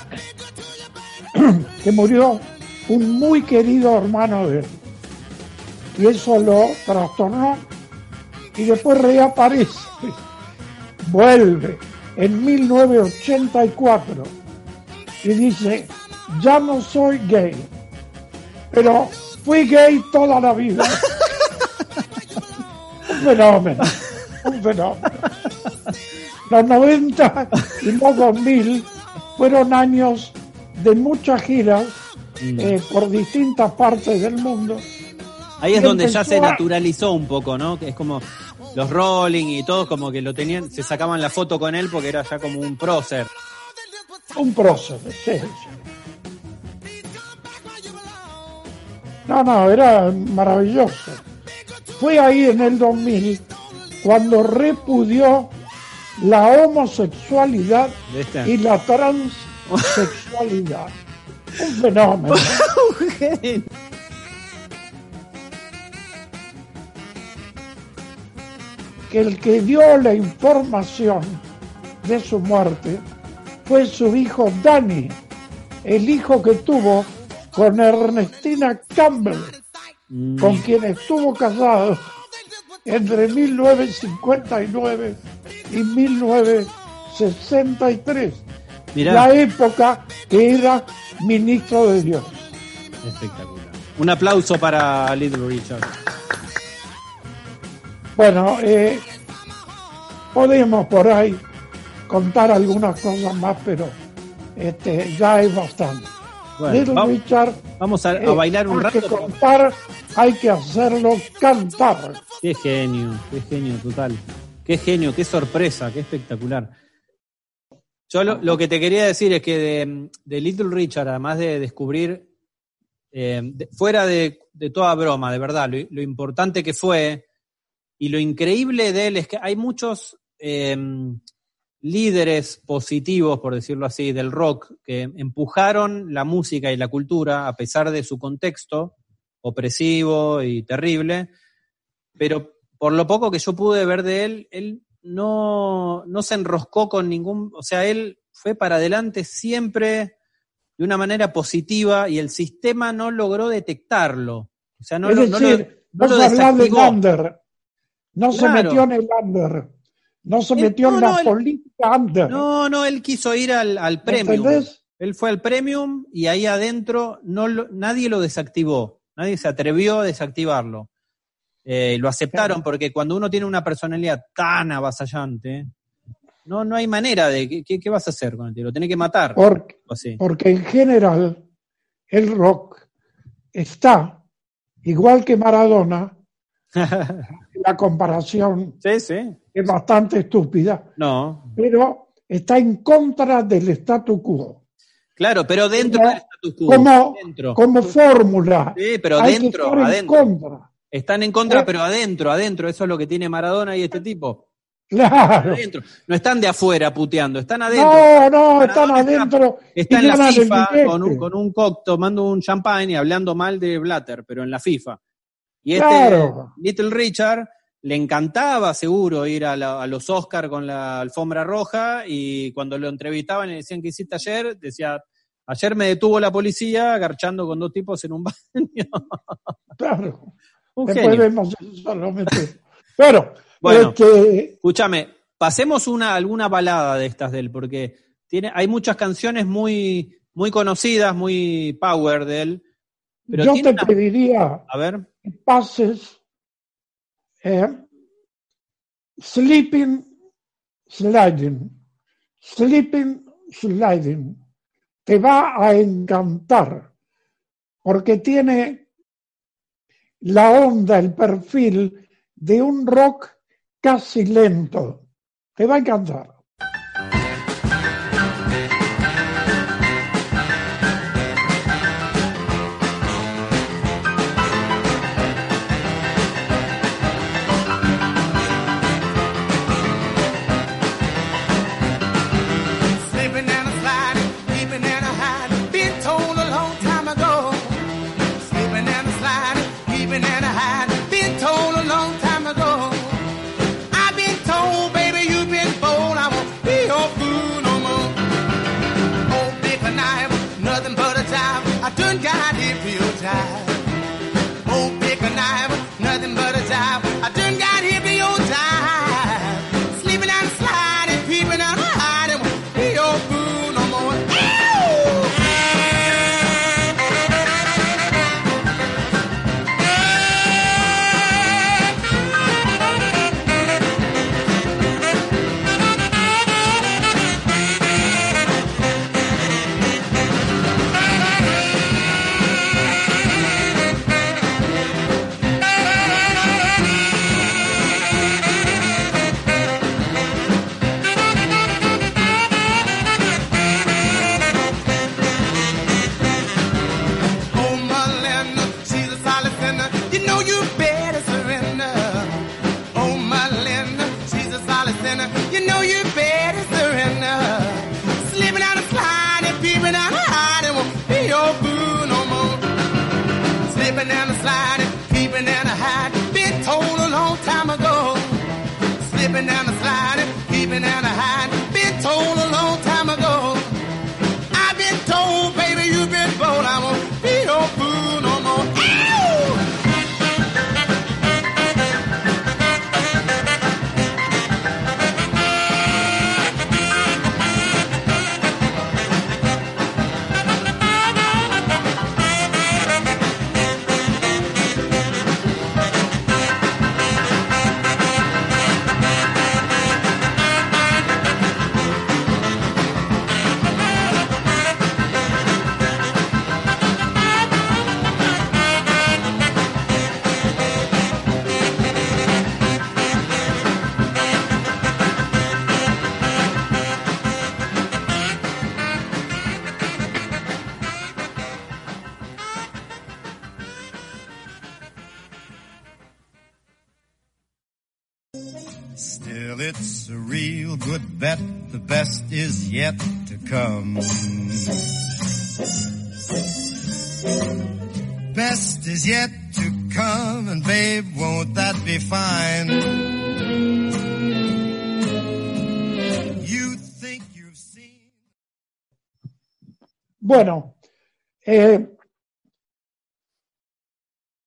que murió un muy querido hermano de él. Y eso lo trastornó y después reaparece. Vuelve en 1984 y dice, ya no soy gay, pero fui gay toda la vida. un fenómeno, un fenómeno. Los 90 y los 2000 fueron años de muchas giras eh, por distintas partes del mundo. Ahí es donde ya se naturalizó un poco, ¿no? Que es como los Rolling y todos como que lo tenían, se sacaban la foto con él porque era ya como un prócer. Un prócer, sí. No, no, era maravilloso. Fue ahí en el 2000 cuando repudió la homosexualidad ¿Viste? y la sexualidad. Un fenómeno. Que el que dio la información de su muerte fue su hijo Danny, el hijo que tuvo con Ernestina Campbell, con quien estuvo casado entre 1959 y 1963, Mirá. la época que era ministro de Dios. Espectacular. Un aplauso para Little Richard. Bueno, eh, podemos por ahí contar algunas cosas más, pero este, ya es bastante. Bueno, Little vamos- Richard, Vamos a, a eh, bailar un hay que rato. contar, hay que hacerlo cantar. Qué genio, qué genio total. Qué genio, qué sorpresa, qué espectacular. Yo lo, lo que te quería decir es que de, de Little Richard, además de descubrir, eh, de- fuera de, de toda broma, de verdad, lo, lo importante que fue y lo increíble de él es que hay muchos eh, líderes positivos, por decirlo así, del rock que empujaron la música y la cultura a pesar de su contexto opresivo y terrible, pero por lo poco que yo pude ver de él, él no, no se enroscó con ningún, o sea, él fue para adelante siempre de una manera positiva y el sistema no logró detectarlo. O sea, no es lo, no lo- decir, no no lo se metió en el under, no se Él- metió no, en la política. No, no, él quiso ir al, al premium. ¿Entendés? Él fue al premium y ahí adentro no lo- nadie lo desactivó. Nadie se atrevió a desactivarlo. Eh, lo aceptaron porque cuando uno tiene una personalidad tan avasallante, no, no hay manera de. ¿qué, qué- vas a hacer con él? Lo tenés que matar. Porque, o así. porque en general el rock está, igual que Maradona, la comparación sí, sí. es bastante estúpida, No. pero está en contra del statu quo. Claro, pero dentro Como- del status quo. Como, dentro. como fórmula. Sí, pero Hay que dentro, en adentro. contra. Están en contra, Eh. pero adentro, adentro. Eso es lo que tiene Maradona y este tipo. Claro. Adentro. No están de afuera puteando, están adentro. No, no, Maradona están adentro. Está en la FIFA con un, con un cock tomando un champagne y hablando mal de Blatter, pero en la FIFA. Y este Claro. Little Richard le encantaba seguro ir a, la- a los Oscar con la alfombra roja y cuando lo entrevistaban y le decían ¿qué hiciste ayer? Decía, ayer me detuvo la policía agarchando con dos tipos en un baño. Claro. Un Después genio. vemos solamente. Pero, Bueno. este, Escúchame, pasemos una, alguna balada de estas de él, porque tiene, hay muchas canciones muy, muy conocidas, muy power de él. Pero yo te una- pediría A ver, que pases eh, Sleeping Sliding. Sleeping Sliding. Te va a encantar porque tiene la onda, el perfil de un rock casi lento. Te va a encantar.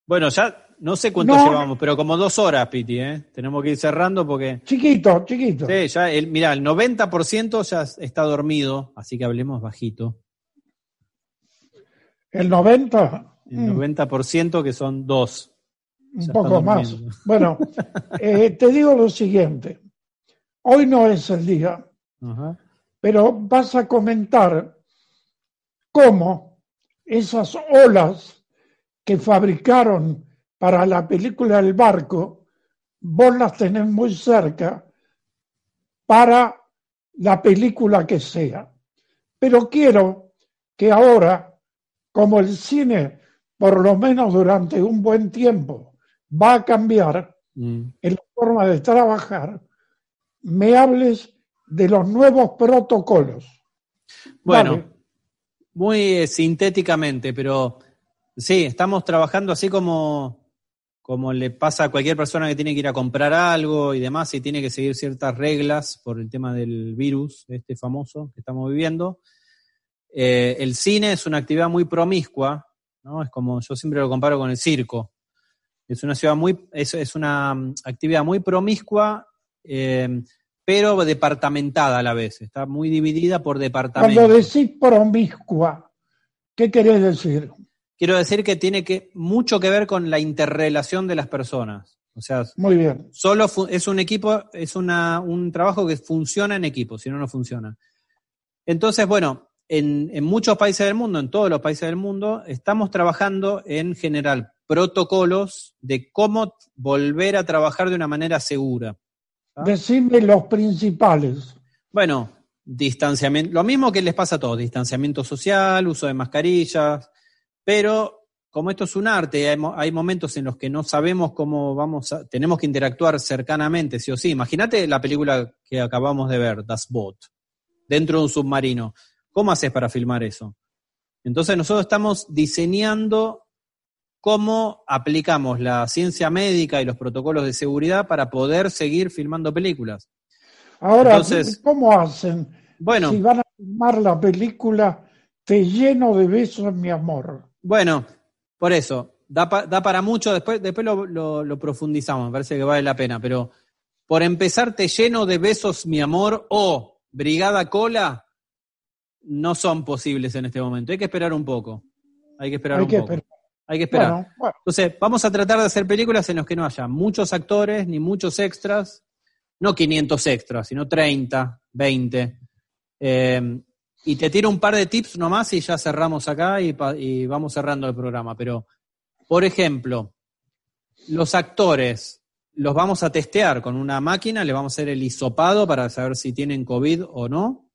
Bueno, ya no sé cuánto No. llevamos, pero como dos horas, Piti, ¿eh? Tenemos que ir cerrando porque... chiquito, chiquito. Sí, ya, el, mira, el 90% ya está dormido, así que hablemos bajito. El 90, El mm, 90% que son dos. un ya poco más. Bueno, eh, te digo lo siguiente. Hoy no es el día, Ajá. pero vas a comentar cómo esas olas que fabricaron para la película El barco, vos las tenés muy cerca para la película que sea. Pero quiero que ahora, como el cine, por lo menos durante un buen tiempo, va a cambiar Mm. en la forma de trabajar, me hables de los nuevos protocolos. Bueno, muy sintéticamente, pero sí, estamos trabajando así como, como le pasa a cualquier persona que tiene que ir a comprar algo y demás y tiene que seguir ciertas reglas por el tema del virus, este famoso que estamos viviendo. Eh, el cine es una actividad muy promiscua, ¿no? Es como, yo siempre lo comparo con el circo. Es una ciudad muy, es, es una mm, actividad muy promiscua, eh, pero departamentada a la vez. Está muy dividida por departamentos. Cuando decís promiscua, ¿qué querés decir? Quiero decir que tiene que mucho que ver con la interrelación de las personas. O sea, Muy bien. solo es un equipo, es una, un trabajo que funciona en equipo, si no, no funciona. Entonces, bueno, en, en muchos países del mundo, en todos los países del mundo, estamos trabajando en general protocolos de cómo volver a trabajar de una manera segura. ¿Ah? Decime los principales. Bueno, distanciamiento, lo mismo que les pasa a todos, distanciamiento social, uso de mascarillas, pero como esto es un arte, hay, hay momentos en los que no sabemos cómo vamos a, tenemos que interactuar cercanamente, sí o sí. Imagínate la película que acabamos de ver, Das Boot, dentro de un submarino. ¿Cómo haces para filmar eso? Entonces nosotros estamos diseñando cómo aplicamos la ciencia médica y los protocolos de seguridad para poder seguir filmando películas. Ahora, Entonces- ¿cómo hacen Bueno, si van a filmar la película Te lleno de besos, mi amor? Bueno, por eso, da, pa- da para mucho, después, después lo, lo- lo profundizamos, me parece que vale la pena, pero por empezar, te lleno de besos, mi amor, o Brigada Cola, no son posibles en este momento. Hay que esperar un poco. Hay que esperar Hay un que poco. esperar. Hay que esperar. Bueno, bueno, Entonces, vamos a tratar de hacer películas en las que no haya muchos actores ni muchos extras, no 500 extras, sino 30, 20. Eh, y te tiro un par de tips nomás y ya cerramos acá y, vamos cerrando el programa. Pero, por ejemplo, los actores los vamos a testear con una máquina, le vamos a hacer el hisopado para saber si tienen COVID o no.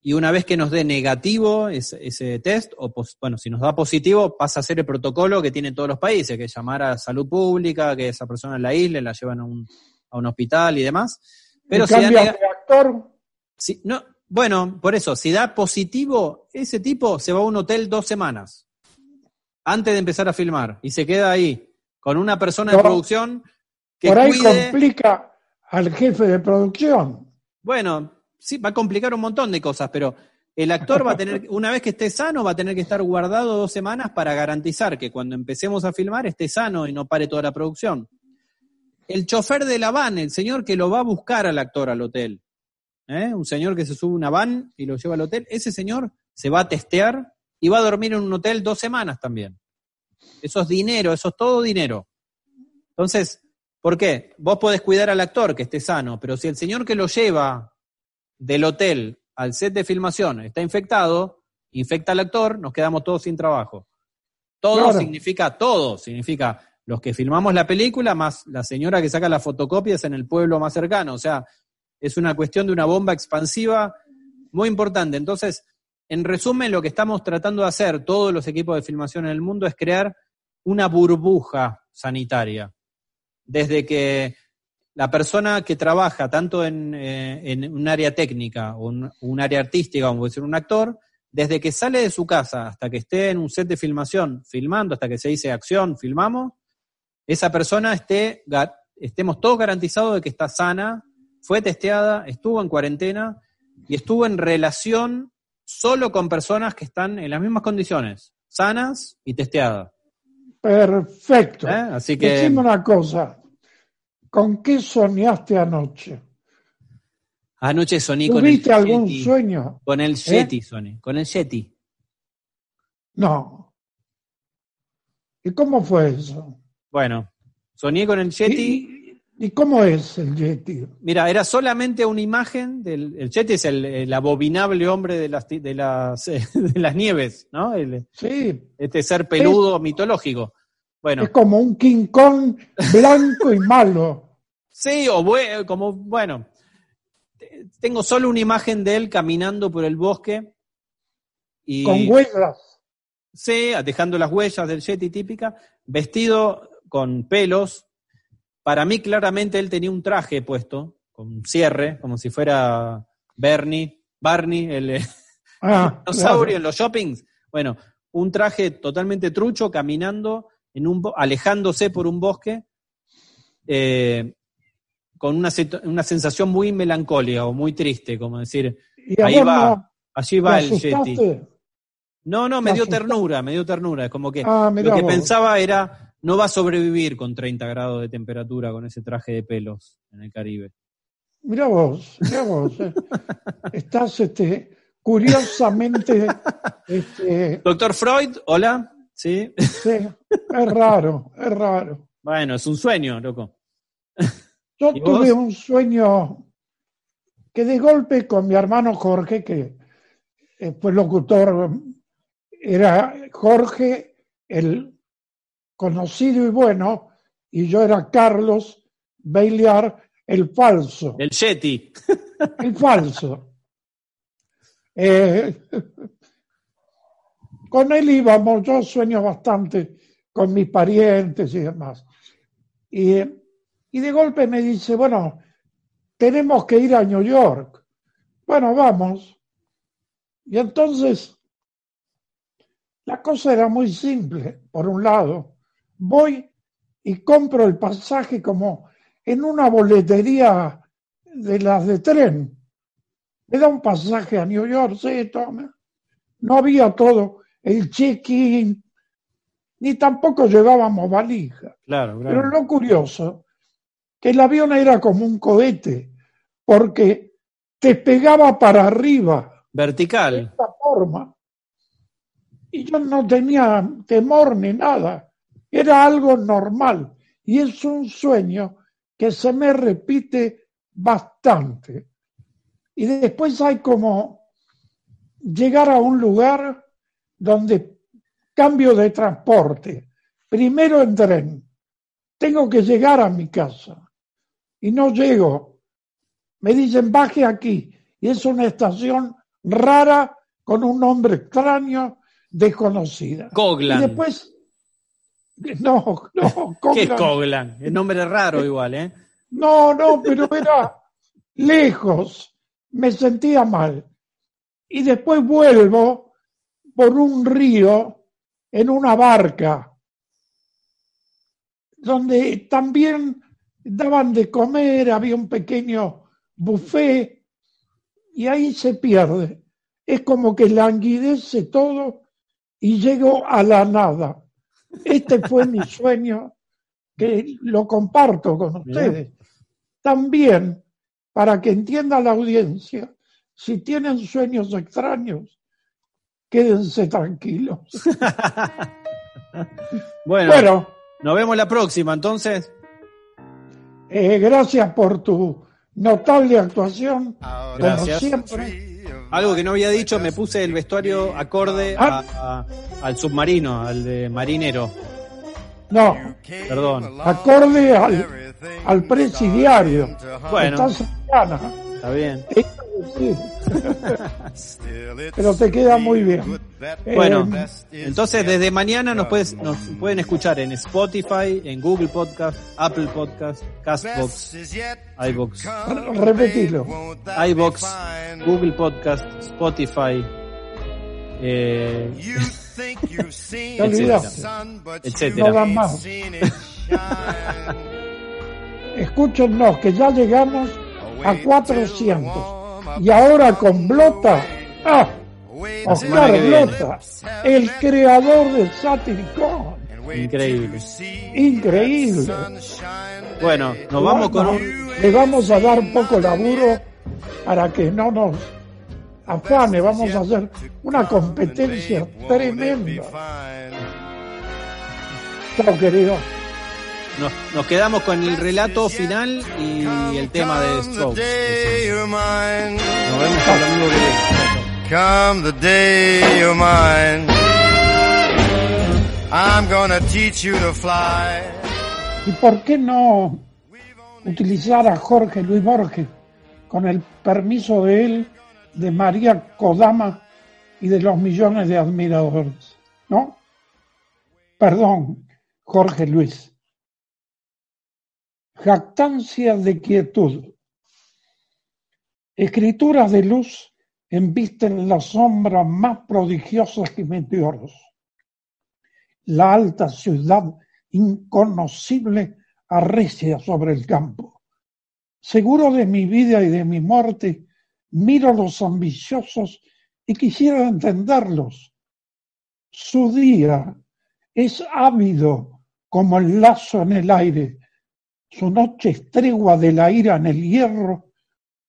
Y una vez que nos dé negativo ese, ese test, o pos- bueno, si nos da positivo, pasa a ser el protocolo que tienen todos los países, que es llamar a salud pública, que esa persona la isla, la llevan a un, a un hospital y demás. Pero ¿y si da de actor? si- no, bueno, por eso, si da positivo, ese tipo se va a un hotel dos semanas antes de empezar a filmar y se queda ahí con una persona de producción que Por ahí cuide. complica al jefe de producción. Bueno, sí, va a complicar un montón de cosas, pero el actor va a tener, una vez que esté sano, va a tener que estar guardado dos semanas para garantizar que cuando empecemos a filmar esté sano y no pare toda la producción. El chofer de la van, el señor que lo va a buscar al actor al hotel, ¿eh? un señor que se sube a una van y lo lleva al hotel, ese señor se va a testear y va a dormir en un hotel dos semanas también. Eso es dinero, eso es todo dinero. Entonces, ¿por qué? Vos podés cuidar al actor que esté sano, pero si el señor que lo lleva del hotel al set de filmación está infectado, infecta al actor, nos quedamos todos sin trabajo. Todo Claro. significa todo, significa los que filmamos la película más la señora que saca las fotocopias en el pueblo más cercano. O sea, es una cuestión de una bomba expansiva muy importante. Entonces, en resumen, lo que estamos tratando de hacer todos los equipos de filmación en el mundo es crear una burbuja sanitaria. Desde que la persona que trabaja tanto en, eh, un área técnica o un, un área artística, como puede un actor, desde que sale de su casa hasta que esté en un set de filmación, filmando, hasta que se dice acción, filmamos, esa persona esté, estemos todos garantizados de que está sana, fue testeada, estuvo en cuarentena y estuvo en relación solo con personas que están en las mismas condiciones, sanas y testeadas. Perfecto. ¿eh? Así que Decime una cosa. ¿Con qué soñaste anoche? anoche soñé con el ¿Tuviste algún Yeti. sueño? Con el ¿Eh? Yeti, soñé, con el Yeti. No. ¿Y cómo fue eso? Bueno, soñé con el Yeti. ¿Y, y cómo es el Yeti? Mira, era solamente una imagen del el Yeti es el, el abominable hombre de las de las de las nieves, ¿no? El- Sí, este ser peludo mitológico. Bueno, es como un King Kong blanco y malo. sí o bue- como bueno, te- tengo solo una imagen de él caminando por el bosque y Con huellas. Sí, dejando las huellas del Yeti típica, vestido con pelos. Para mí, claramente, él tenía un traje puesto, con cierre, como si fuera Bernie, Barney, el Ah, dinosaurio claro. en los shoppings. Bueno, un traje totalmente trucho, caminando, en un, alejándose por un bosque, eh, con una, una sensación muy melancólica o muy triste, como decir, ahí va, no allí va el. Yeti. No, no, me ¿Te dio ternura, me dio ternura. Es como que Ah, lo que vos. pensaba era, no va a sobrevivir con 30 grados de temperatura con ese traje de pelos en el Caribe. Mira vos, mira vos. eh. Estás este, curiosamente. Este, Doctor Freud, hola. Sí. sí, es raro, es raro. Bueno, es un sueño, loco. Yo tuve un sueño que de golpe con mi hermano Jorge, que fue locutor, era Jorge el conocido y bueno, y yo era Carlos Bailear el falso. El Yeti. El falso. Eh, con él íbamos, yo sueño bastante con mis parientes y demás. Y, y de golpe me dice, bueno, tenemos que ir a New York. Bueno, vamos. Y entonces, la cosa era muy simple. Por un lado, voy y compro el pasaje como en una boletería de las de tren. Me da un pasaje a New York, sí, toma. No había todo el check-in, ni tampoco llevábamos valija. Claro, Pero lo curioso, que el avión era como un cohete, porque te pegaba para arriba de Vertical. esta forma. Y yo no tenía temor ni nada. Era algo normal. Y es un sueño que se me repite bastante. Y después hay como llegar a un lugar donde cambio de transporte. Primero en tren. Tengo que llegar a mi casa. Y no llego. Me dicen, baje aquí. Y es una estación rara con un nombre extraño, desconocida. Coglan. Y después, no, no, ¿Qué es Coglan. Coglan? El nombre es raro igual, ¿eh? No, no, pero era lejos. Me sentía mal. Y después vuelvo por un río en una barca. donde también daban de comer, había un pequeño buffet y ahí se pierde. Es como que languidece todo y llego a la nada. Este fue mi sueño que lo comparto con ustedes. También, para que entienda la audiencia, si tienen sueños extraños, quédense tranquilos. Bueno, Bueno, nos vemos la próxima, entonces. eh, gracias por tu notable actuación. Como siempre. Algo que no había dicho, me puse el vestuario acorde a- a- al submarino, al de marinero. No, Perdón. acorde al, al presidiario. Bueno. Cercana. Está bien. Sí. Pero te queda muy bien. Bueno, Eh, entonces desde mañana nos, puedes, nos pueden escuchar en Spotify, en Google Podcast, Apple Podcast, Castbox, iBox, repetilo. iBox, Google Podcast, Spotify, eh, Te olvidaste. etcétera. No dan más. Escúchenos que ya llegamos a 400. Y ahora con Blota, ¡ah! Oscar. Blota, el creador de Satiricón. Increíble. Increíble. Bueno, nos vamos con un... Le vamos a dar poco laburo para que no nos afane. Vamos a hacer una competencia tremenda. Chao, querido. Nos, nos quedamos con el relato final y el tema de Strokes. Nos vemos el domingo que viene. Come the day you're mine. I'm gonna teach you to fly. ¿Y por qué no utilizar a Jorge Luis Borges con el permiso de él, de María Kodama y de los millones de admiradores? ¿No? Perdón, Jorge Luis. Jactancia de quietud. Escrituras de luz embisten las sombras más prodigiosas que meteoros. La alta ciudad inconocible arrecia sobre el campo. Seguro de mi vida y de mi muerte, miro a los ambiciosos y quisiera entenderlos. Su día es ávido como el lazo en el aire, su noche es tregua de la ira en el hierro,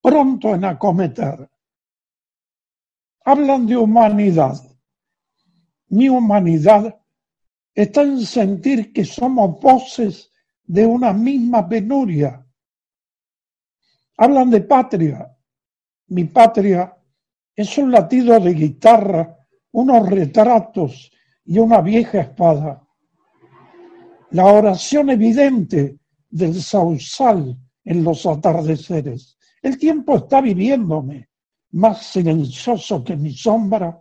pronto en acometer. Hablan de humanidad. Mi humanidad está en sentir que somos voces de una misma penuria. Hablan de patria. Mi patria es un latido de guitarra, unos retratos y una vieja espada. La oración evidente del sausal en los atardeceres. El tiempo está viviéndome, más silencioso que mi sombra,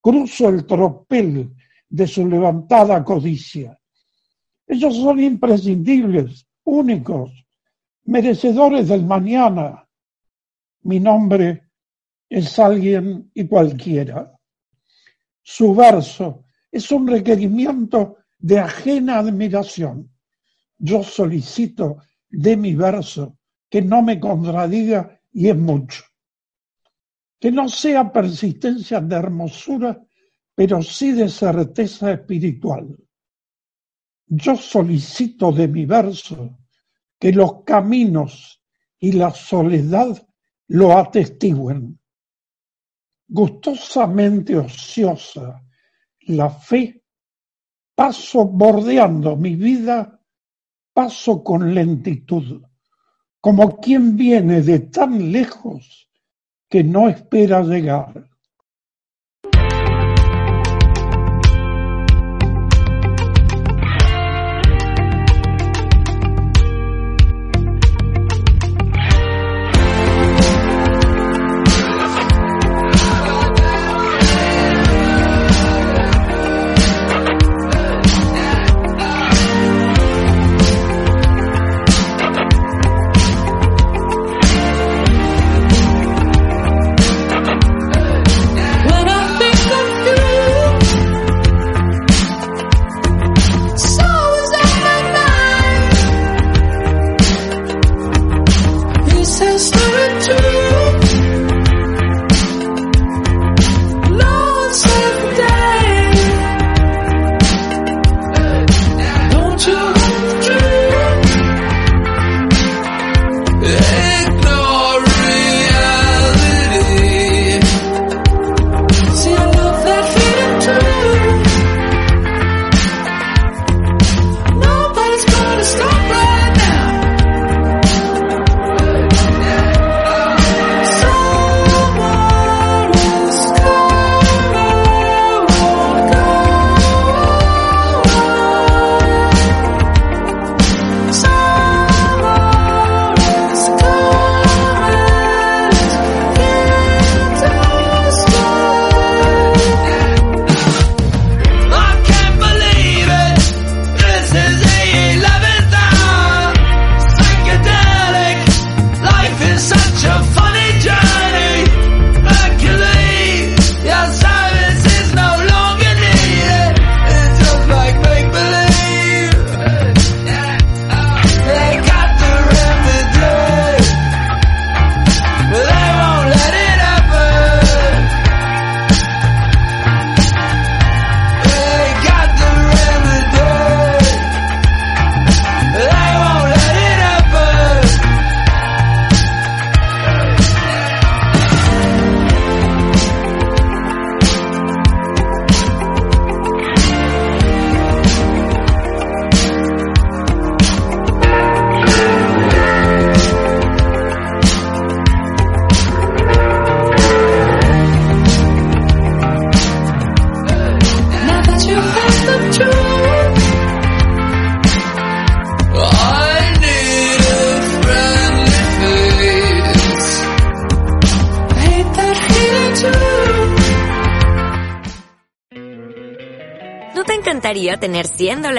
cruzo el tropel de su levantada codicia. Ellos son imprescindibles, únicos, merecedores del mañana. Mi nombre es alguien y cualquiera. Su verso es un requerimiento de ajena admiración. Yo solicito de mi verso que no me contradiga y es mucho. Que no sea persistencia de hermosura, pero sí de certeza espiritual. Yo solicito de mi verso que los caminos y la soledad lo atestiguen. Gustosamente ociosa, la fe, paso bordeando mi vida, paso con lentitud, como quien viene de tan lejos que no espera llegar.